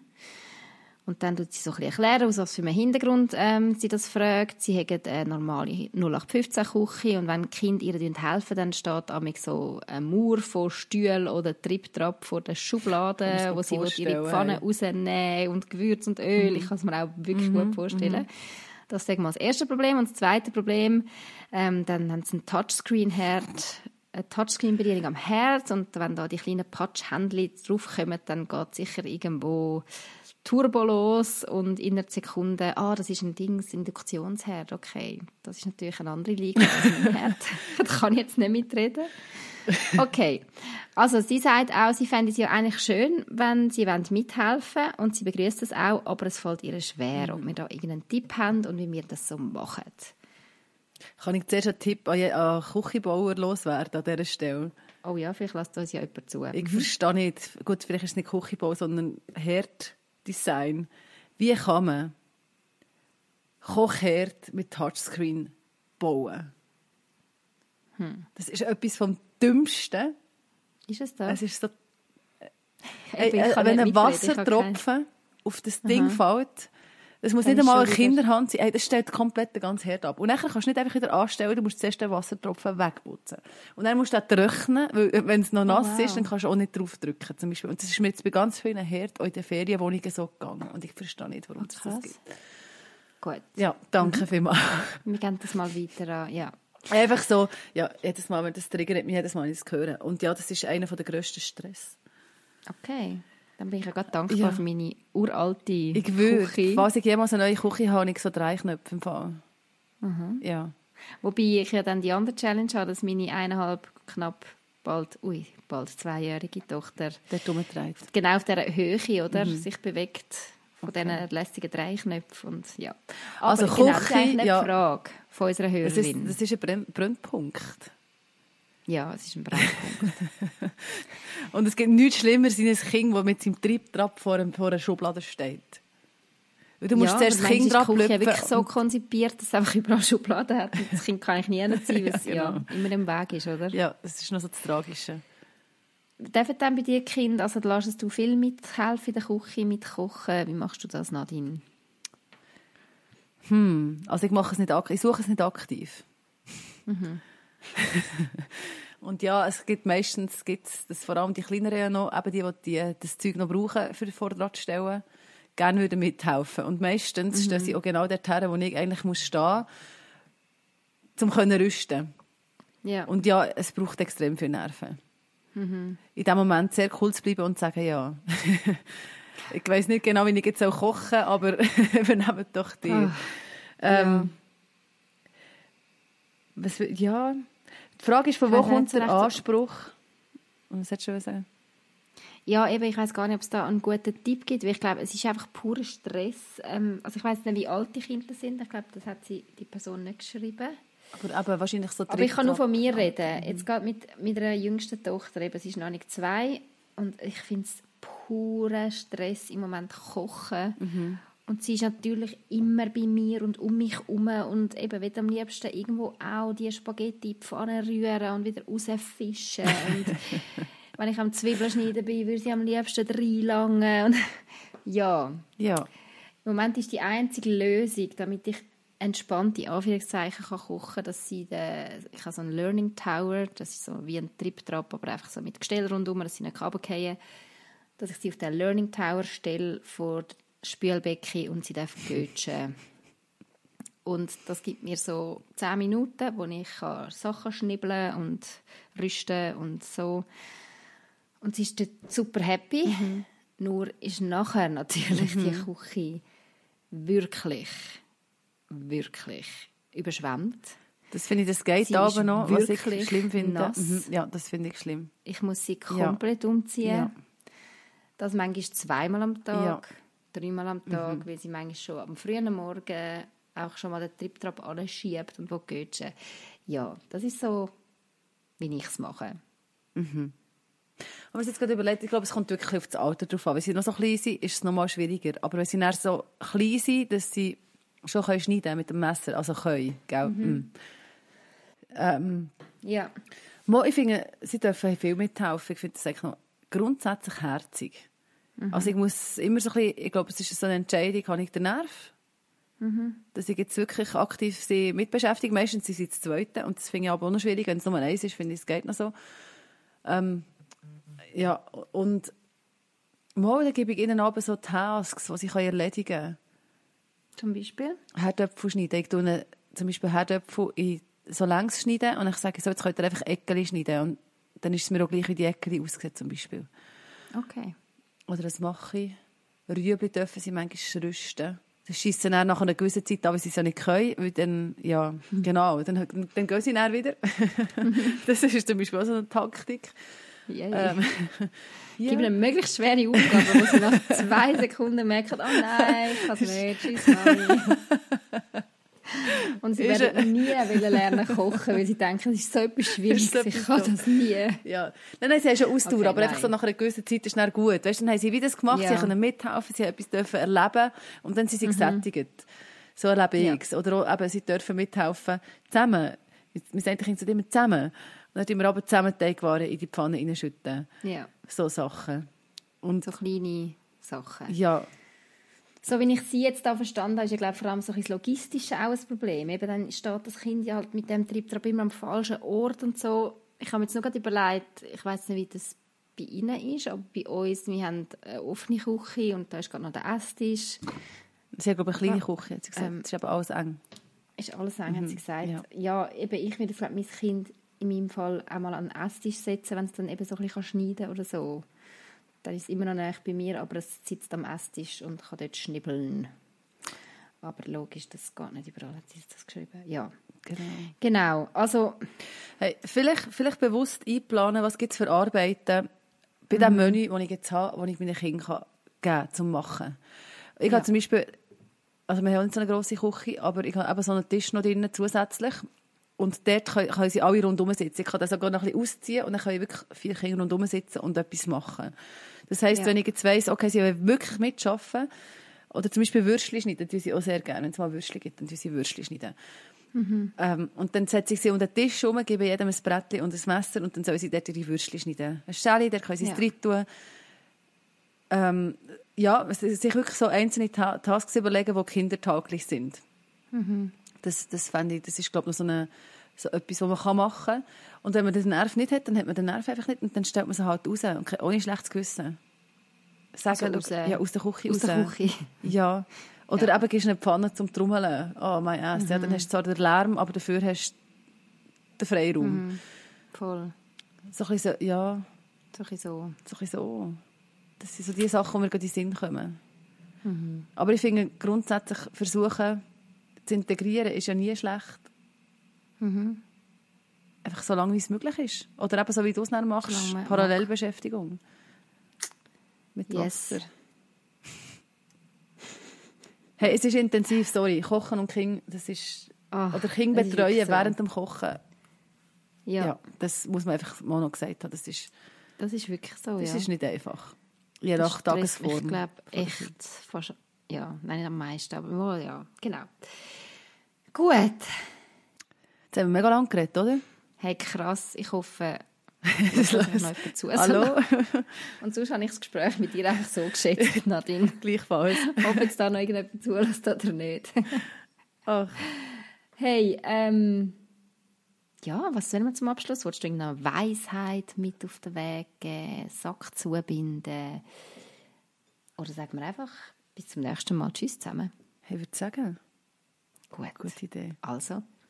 Und dann tut sie so ein bisschen erklären, aus was für einem Hintergrund ähm, sie das fragt. Sie haben eine normale 0815-Küche und wenn Kinder ihr helfen, dann steht amig so ein Mauer von Stühlen oder Trip-Trap vor der Schublade, wo sie ihre Pfanne hey. rausnehmen und Gewürz und Öl. Mhm. Ich kann es mir auch wirklich mhm. gut vorstellen. Mhm. Das ist das erste Problem. Und das zweite Problem, ähm, dann haben sie einen Touchscreen-Herd, eine Touchscreen-Bedienung am Herd und wenn da die kleinen Patch-Händchen draufkommen, dann geht sicher irgendwo Turbo los und in einer Sekunde, ah, das ist ein Dings, Induktionsherd, okay. Das ist natürlich eine andere Liga als ein Herd. da kann ich jetzt nicht mitreden. Okay. Also sie sagt auch, sie fände es ja eigentlich schön, wenn sie mithelfen wollen und sie begrüßt es auch, aber es fällt ihr schwer, ob wir da irgendeinen Tipp haben und wie wir das so machen. Kann ich zuerst einen Tipp an, an Küchenbauer loswerden an dieser Stelle? Oh ja, vielleicht lässt uns ja jemand zu. Ich verstehe nicht, gut, vielleicht ist es nicht Küchenbau, sondern Herddesign. Wie kann man Kochherd mit Touchscreen bauen? Hm. Das ist etwas vom Dümmsten. Ist es das? Es ist so... Äh, äh, wenn ein Wassertropfen auf das Ding Aha. fällt, das muss nicht einmal eine Kinderhand sein. Ey, das stellt komplett den ganzen Herd ab. Und dann kannst du nicht einfach wieder anstellen, du musst zuerst den Wassertropfen wegputzen. Und dann musst du den trocknen, weil äh, wenn es noch nass oh, wow. ist, dann kannst du auch nicht drauf drücken. Zum Beispiel. Und das ist mir jetzt bei ganz vielen Herden auch in den Ferienwohnungen so gegangen. Und ich verstehe nicht, warum es das gibt. Gut. Ja, danke mhm. vielmals. Wir gehen das mal weiter an. Ja. Einfach so, ja, jedes Mal, wenn das triggert mich jedes Mal, wenn ich es höre. Und ja, das ist einer der grössten Stress. Okay. Dann bin ich ja gerade dankbar ja. für meine uralte ich würde, Küche. Falls ich jemals eine neue Küche habe, habe ich so drei Knöpfe im Fall. Mhm. Ja. Wobei ich ja dann die andere Challenge habe, dass meine eineinhalb, knapp bald, ui, bald zweijährige Tochter dort. Genau auf dieser Höhe, oder? Mhm. Sich bewegt von okay. diesen lästigen Dreiknöpfen. Und, ja. Aber also genau, Küche, das ist ja, Frage von unserer Hörerin. Das ist, das ist ein Brennpunkt. Ja, es ist ein Brennpunkt. Und es gibt nichts Schlimmeres als ein Kind, das mit seinem Triebtrap vor, einem, vor einer Schublade steht. Weil du musst ja, zuerst das Kind dran ist die Küche wirklich so konzipiert, dass es einfach überall Schubladen hat. Und das Kind kann eigentlich nie hinziehen, weil es Ja, ja, genau. immer im Weg ist, oder? Ja, das ist noch so das Tragische. Dürfen dann bei dir Kinder, also lässt du viel mithelfen in der Küche, mitkochen? Wie machst du das, Nadine? Also ich mache es nicht ich suche es nicht aktiv. Mhm. und ja, es gibt meistens gibt's, dass vor allem die Kleineren ja noch, eben die, die, das Zeug noch brauchen, für Vorderrad zu stellen, gerne würden mithelfen. Und meistens Mhm. stehen sie auch genau dort her, wo ich eigentlich muss stehen muss, um können rüsten. Ja. Und ja, es braucht extrem viel Nerven. Mhm. In dem Moment sehr cool zu bleiben und zu sagen, ja. ich weiß nicht genau, wie ich jetzt auch kochen aber wir nehmen doch die. Ah, ähm, was, will- ja. Die Frage ist, von wo kommt der Anspruch? Und was hättest du sagen? Ja, eben, ich weiß gar nicht, ob es da einen guten Tipp gibt, weil ich glaube, es ist einfach purer Stress. Ähm, also ich weiß nicht, wie alt die Kinder sind. Ich glaube, das hat sie die Person nicht geschrieben. Aber eben wahrscheinlich so Aber ich kann nur von mir reden. Jetzt geht mit, mit einer jüngsten Tochter, eben, sie ist noch nicht zwei und ich finde es purer Stress im Moment kochen. Und sie ist natürlich immer bei mir und um mich herum und eben will am liebsten irgendwo auch die Spaghetti in die Pfanne rühren und wieder rausfischen. und wenn ich am Zwiebeln schneiden bin, würde sie am liebsten reinlangen. Und ja, Ja. im Moment ist die einzige Lösung, damit ich entspannte Anführungszeichen kann kochen, dass sie den, ich habe so einen Learning Tower, das ist so wie ein Triptrap, aber einfach so mit Gestell rundum, dass sie nicht runterfallen, dass ich sie auf den Learning Tower stelle vor das Spülbecken und sie darf götschen. Und das gibt mir so 10 Minuten, wo ich Sachen schnibbeln und rüsten und so. Und sie ist dort super happy. Nur ist nachher natürlich die Küche wirklich, wirklich überschwemmt. Das finde ich, das geht Sie aber noch, was ich schlimm finde. nass. Mhm. Ja, das finde ich schlimm. Ich muss sie Ja. komplett umziehen. Ja. Das manchmal zweimal am Tag, Ja. Dreimal am Tag, weil sie manchmal schon am frühen Morgen auch schon mal den Triptrap anschiebt und wo geht Ja, das ist so, wie ich es mache. Aber was jetzt gerade überlegt, ich glaube, es kommt wirklich auf das Alter drauf an. Wenn sie noch so klein sind, ist es noch mal schwieriger. Aber wenn sie dann so klein sind, dass sie schon können schneiden mit dem Messer, also können, gell? Mm. Ähm, Ja, Mo, ich finde, sie dürfen viel mithelfen. Ich finde das eigentlich noch grundsätzlich herzig. Also ich muss immer so ein bisschen, ich glaube, es ist so eine Entscheidung, habe ich den Nerv? Dass ich jetzt wirklich aktiv sie mitbeschäftige. Meistens sind sie das Zweite und das finde ich aber auch noch schwierig. Wenn es nur eins ist, finde ich, es geht noch so. Ähm, ja, und mal, dann gebe ich ihnen aber so Tasks, die können erledigen können. zum Beispiel. Herdöpfel schneiden. Ich tue zum Beispiel Herdöpfel in so längs schneiden und ich sage, so, jetzt könnt ihr einfach Eckeli schneiden. Und dann ist es mir auch gleich, wie die Eckeli aussieht zum Beispiel. Okay. Oder das mache ich. Rüebli dürfen sie manchmal rüsten. Das schiessen dann nach einer gewissen Zeit an, weil sie es ja nicht können. Weil dann, ja, genau, dann, dann gehen sie dann wieder. das ist zum Beispiel auch so eine Taktik. Ja, ja. Ähm, Gib ihnen eine möglichst schwere Aufgabe, wo sie nach zwei Sekunden merken, oh nein, ich kann es nicht, tschüss Mami. Und sie werden nie wollen lernen kochen, weil sie denken, es ist so etwas Schwieriges, so ich kann das nie. Ja. Nein, nein, sie haben schon Ausdauer, Okay, aber einfach nein. so nach einer gewissen Zeit ist es gut. Weißt, dann haben sie wieder das gemacht, Ja. sie können mithelfen, sie haben etwas dürfen erleben und dann sind sie gesättigt. So erlebe Mhm. Ich es. Oder eben, sie dürfen mithelfen, zusammen. Wir den Kindern immer zusammen. Und dann tun wir aber zusammen Teigwaren in die Pfanne reinschütten. Ja, So Sachen. Und so kleine Sachen. ja, So wie ich sie jetzt da verstanden habe, ist ja glaube ich, vor allem so ein bisschen das Logistische auch ein Problem. Eben dann steht das Kind ja halt mit dem Triebtrap immer am falschen Ort und so. Ich habe mir jetzt nur gerade überlegt, ich weiß nicht, wie das bei Ihnen ist, aber bei uns, wir haben eine offene Küche und da ist gerade noch der Esstisch. sie haben, glaube ich, eine kleine Küche, hat sie gesagt. Ähm, ist eben alles eng. Ist alles eng, hat sie gesagt. ja. Ja. eben, ich würde mein Kind in meinem Fall einmal an den Esstisch setzen, wenn es dann eben so ein bisschen schneiden kann oder so. Dann ist es immer noch näher bei mir, aber es sitzt am Esstisch und kann dort schnibbeln. Aber logisch, das geht nicht überall, hat sie das geschrieben. Ja, Genau. genau. Also, Hey, vielleicht, vielleicht bewusst einplanen, was gibt es für Arbeiten bei dem Menü, das ich jetzt habe, das ich meinen Kindern geben kann, zum Machen. Ich Ja. habe zum Beispiel, also wir haben nicht so eine grosse Küche, aber ich habe eben so einen Tisch noch drinnen zusätzlich. Und dort können, können sie alle rundherum sitzen. Ich kann das sogar noch ein bisschen ausziehen und dann können wirklich vier Kinder rundherum sitzen und etwas machen. Das heisst, Ja. wenn ich jetzt weiss, okay, sie wollen wirklich mitarbeiten, oder zum Beispiel Würstchen schneiden, tun sie auch sehr gerne. Wenn es mal Würstchen gibt, dann sie Würstchen schneiden. Ähm, und dann setze ich sie unter den Tisch herum, gebe jedem ein Brettchen und ein Messer und dann sollen sie dort ihre Würstchen schneiden. Ein Schäli, da können sie es Ja. drin tun. Ähm, ja, sich wirklich so einzelne Ta Tasks überlegen, die kindertauglich sind. Das, das fände ich, das ist, glaube ich, noch so, eine, so etwas, was man machen kann. Und wenn man den Nerv nicht hat, dann hat man den Nerv einfach nicht und dann stellt man sie halt raus. Und ohne schlechtes Gewissen. Sagen, Also aus, äh, ja, aus der Küche Aus der raus. Küche. Ja. Oder eben gibst du eine Pfanne zum Trommeln. Oh mein ass. Ja, dann hast du zwar den Lärm, aber dafür hast du den Freiraum. Voll. So ein bisschen so, ja, So ein bisschen so. so ein bisschen so. Das sind so die Sachen, die mir gerade in den Sinn kommen. Aber ich finde, grundsätzlich versuchen zu integrieren, ist ja nie schlecht. Einfach so lange, wie es möglich ist. Oder eben so, wie du es dann machst, Solange man Parallelbeschäftigung. Mit Yes. Wasser. Hey, es ist intensiv, sorry. Kochen und Kind, das ist... Ach, oder Kind das ist betreuen wirklich so. während dem Kochen. Ja, Ja. das muss man einfach mal noch gesagt haben. Das ist, das ist wirklich so, das ja. ist nicht einfach. Je Das nach stresst mich, Tagesform. Ich glaube, echt fast, ja, nein, nicht am meisten, aber wohl, ja, genau. Gut. Jetzt haben wir mega lang geredet, oder? Hey, krass, ich hoffe, es hört noch zu. Hallo? Und sonst habe ich das Gespräch mit dir einfach so geschätzt, Nadine. Gleichfalls. Ob jetzt da noch irgendjemand zulässt oder nicht. Ach, Hey, ähm, ja, was sollen wir zum Abschluss? Wolltest du irgendeine Weisheit mit auf den Weg geben, Sack zubinden? Oder sagen wir einfach bis zum nächsten Mal Tschüss zusammen? hey, würde sagen. Gut. Gute Idee. Also,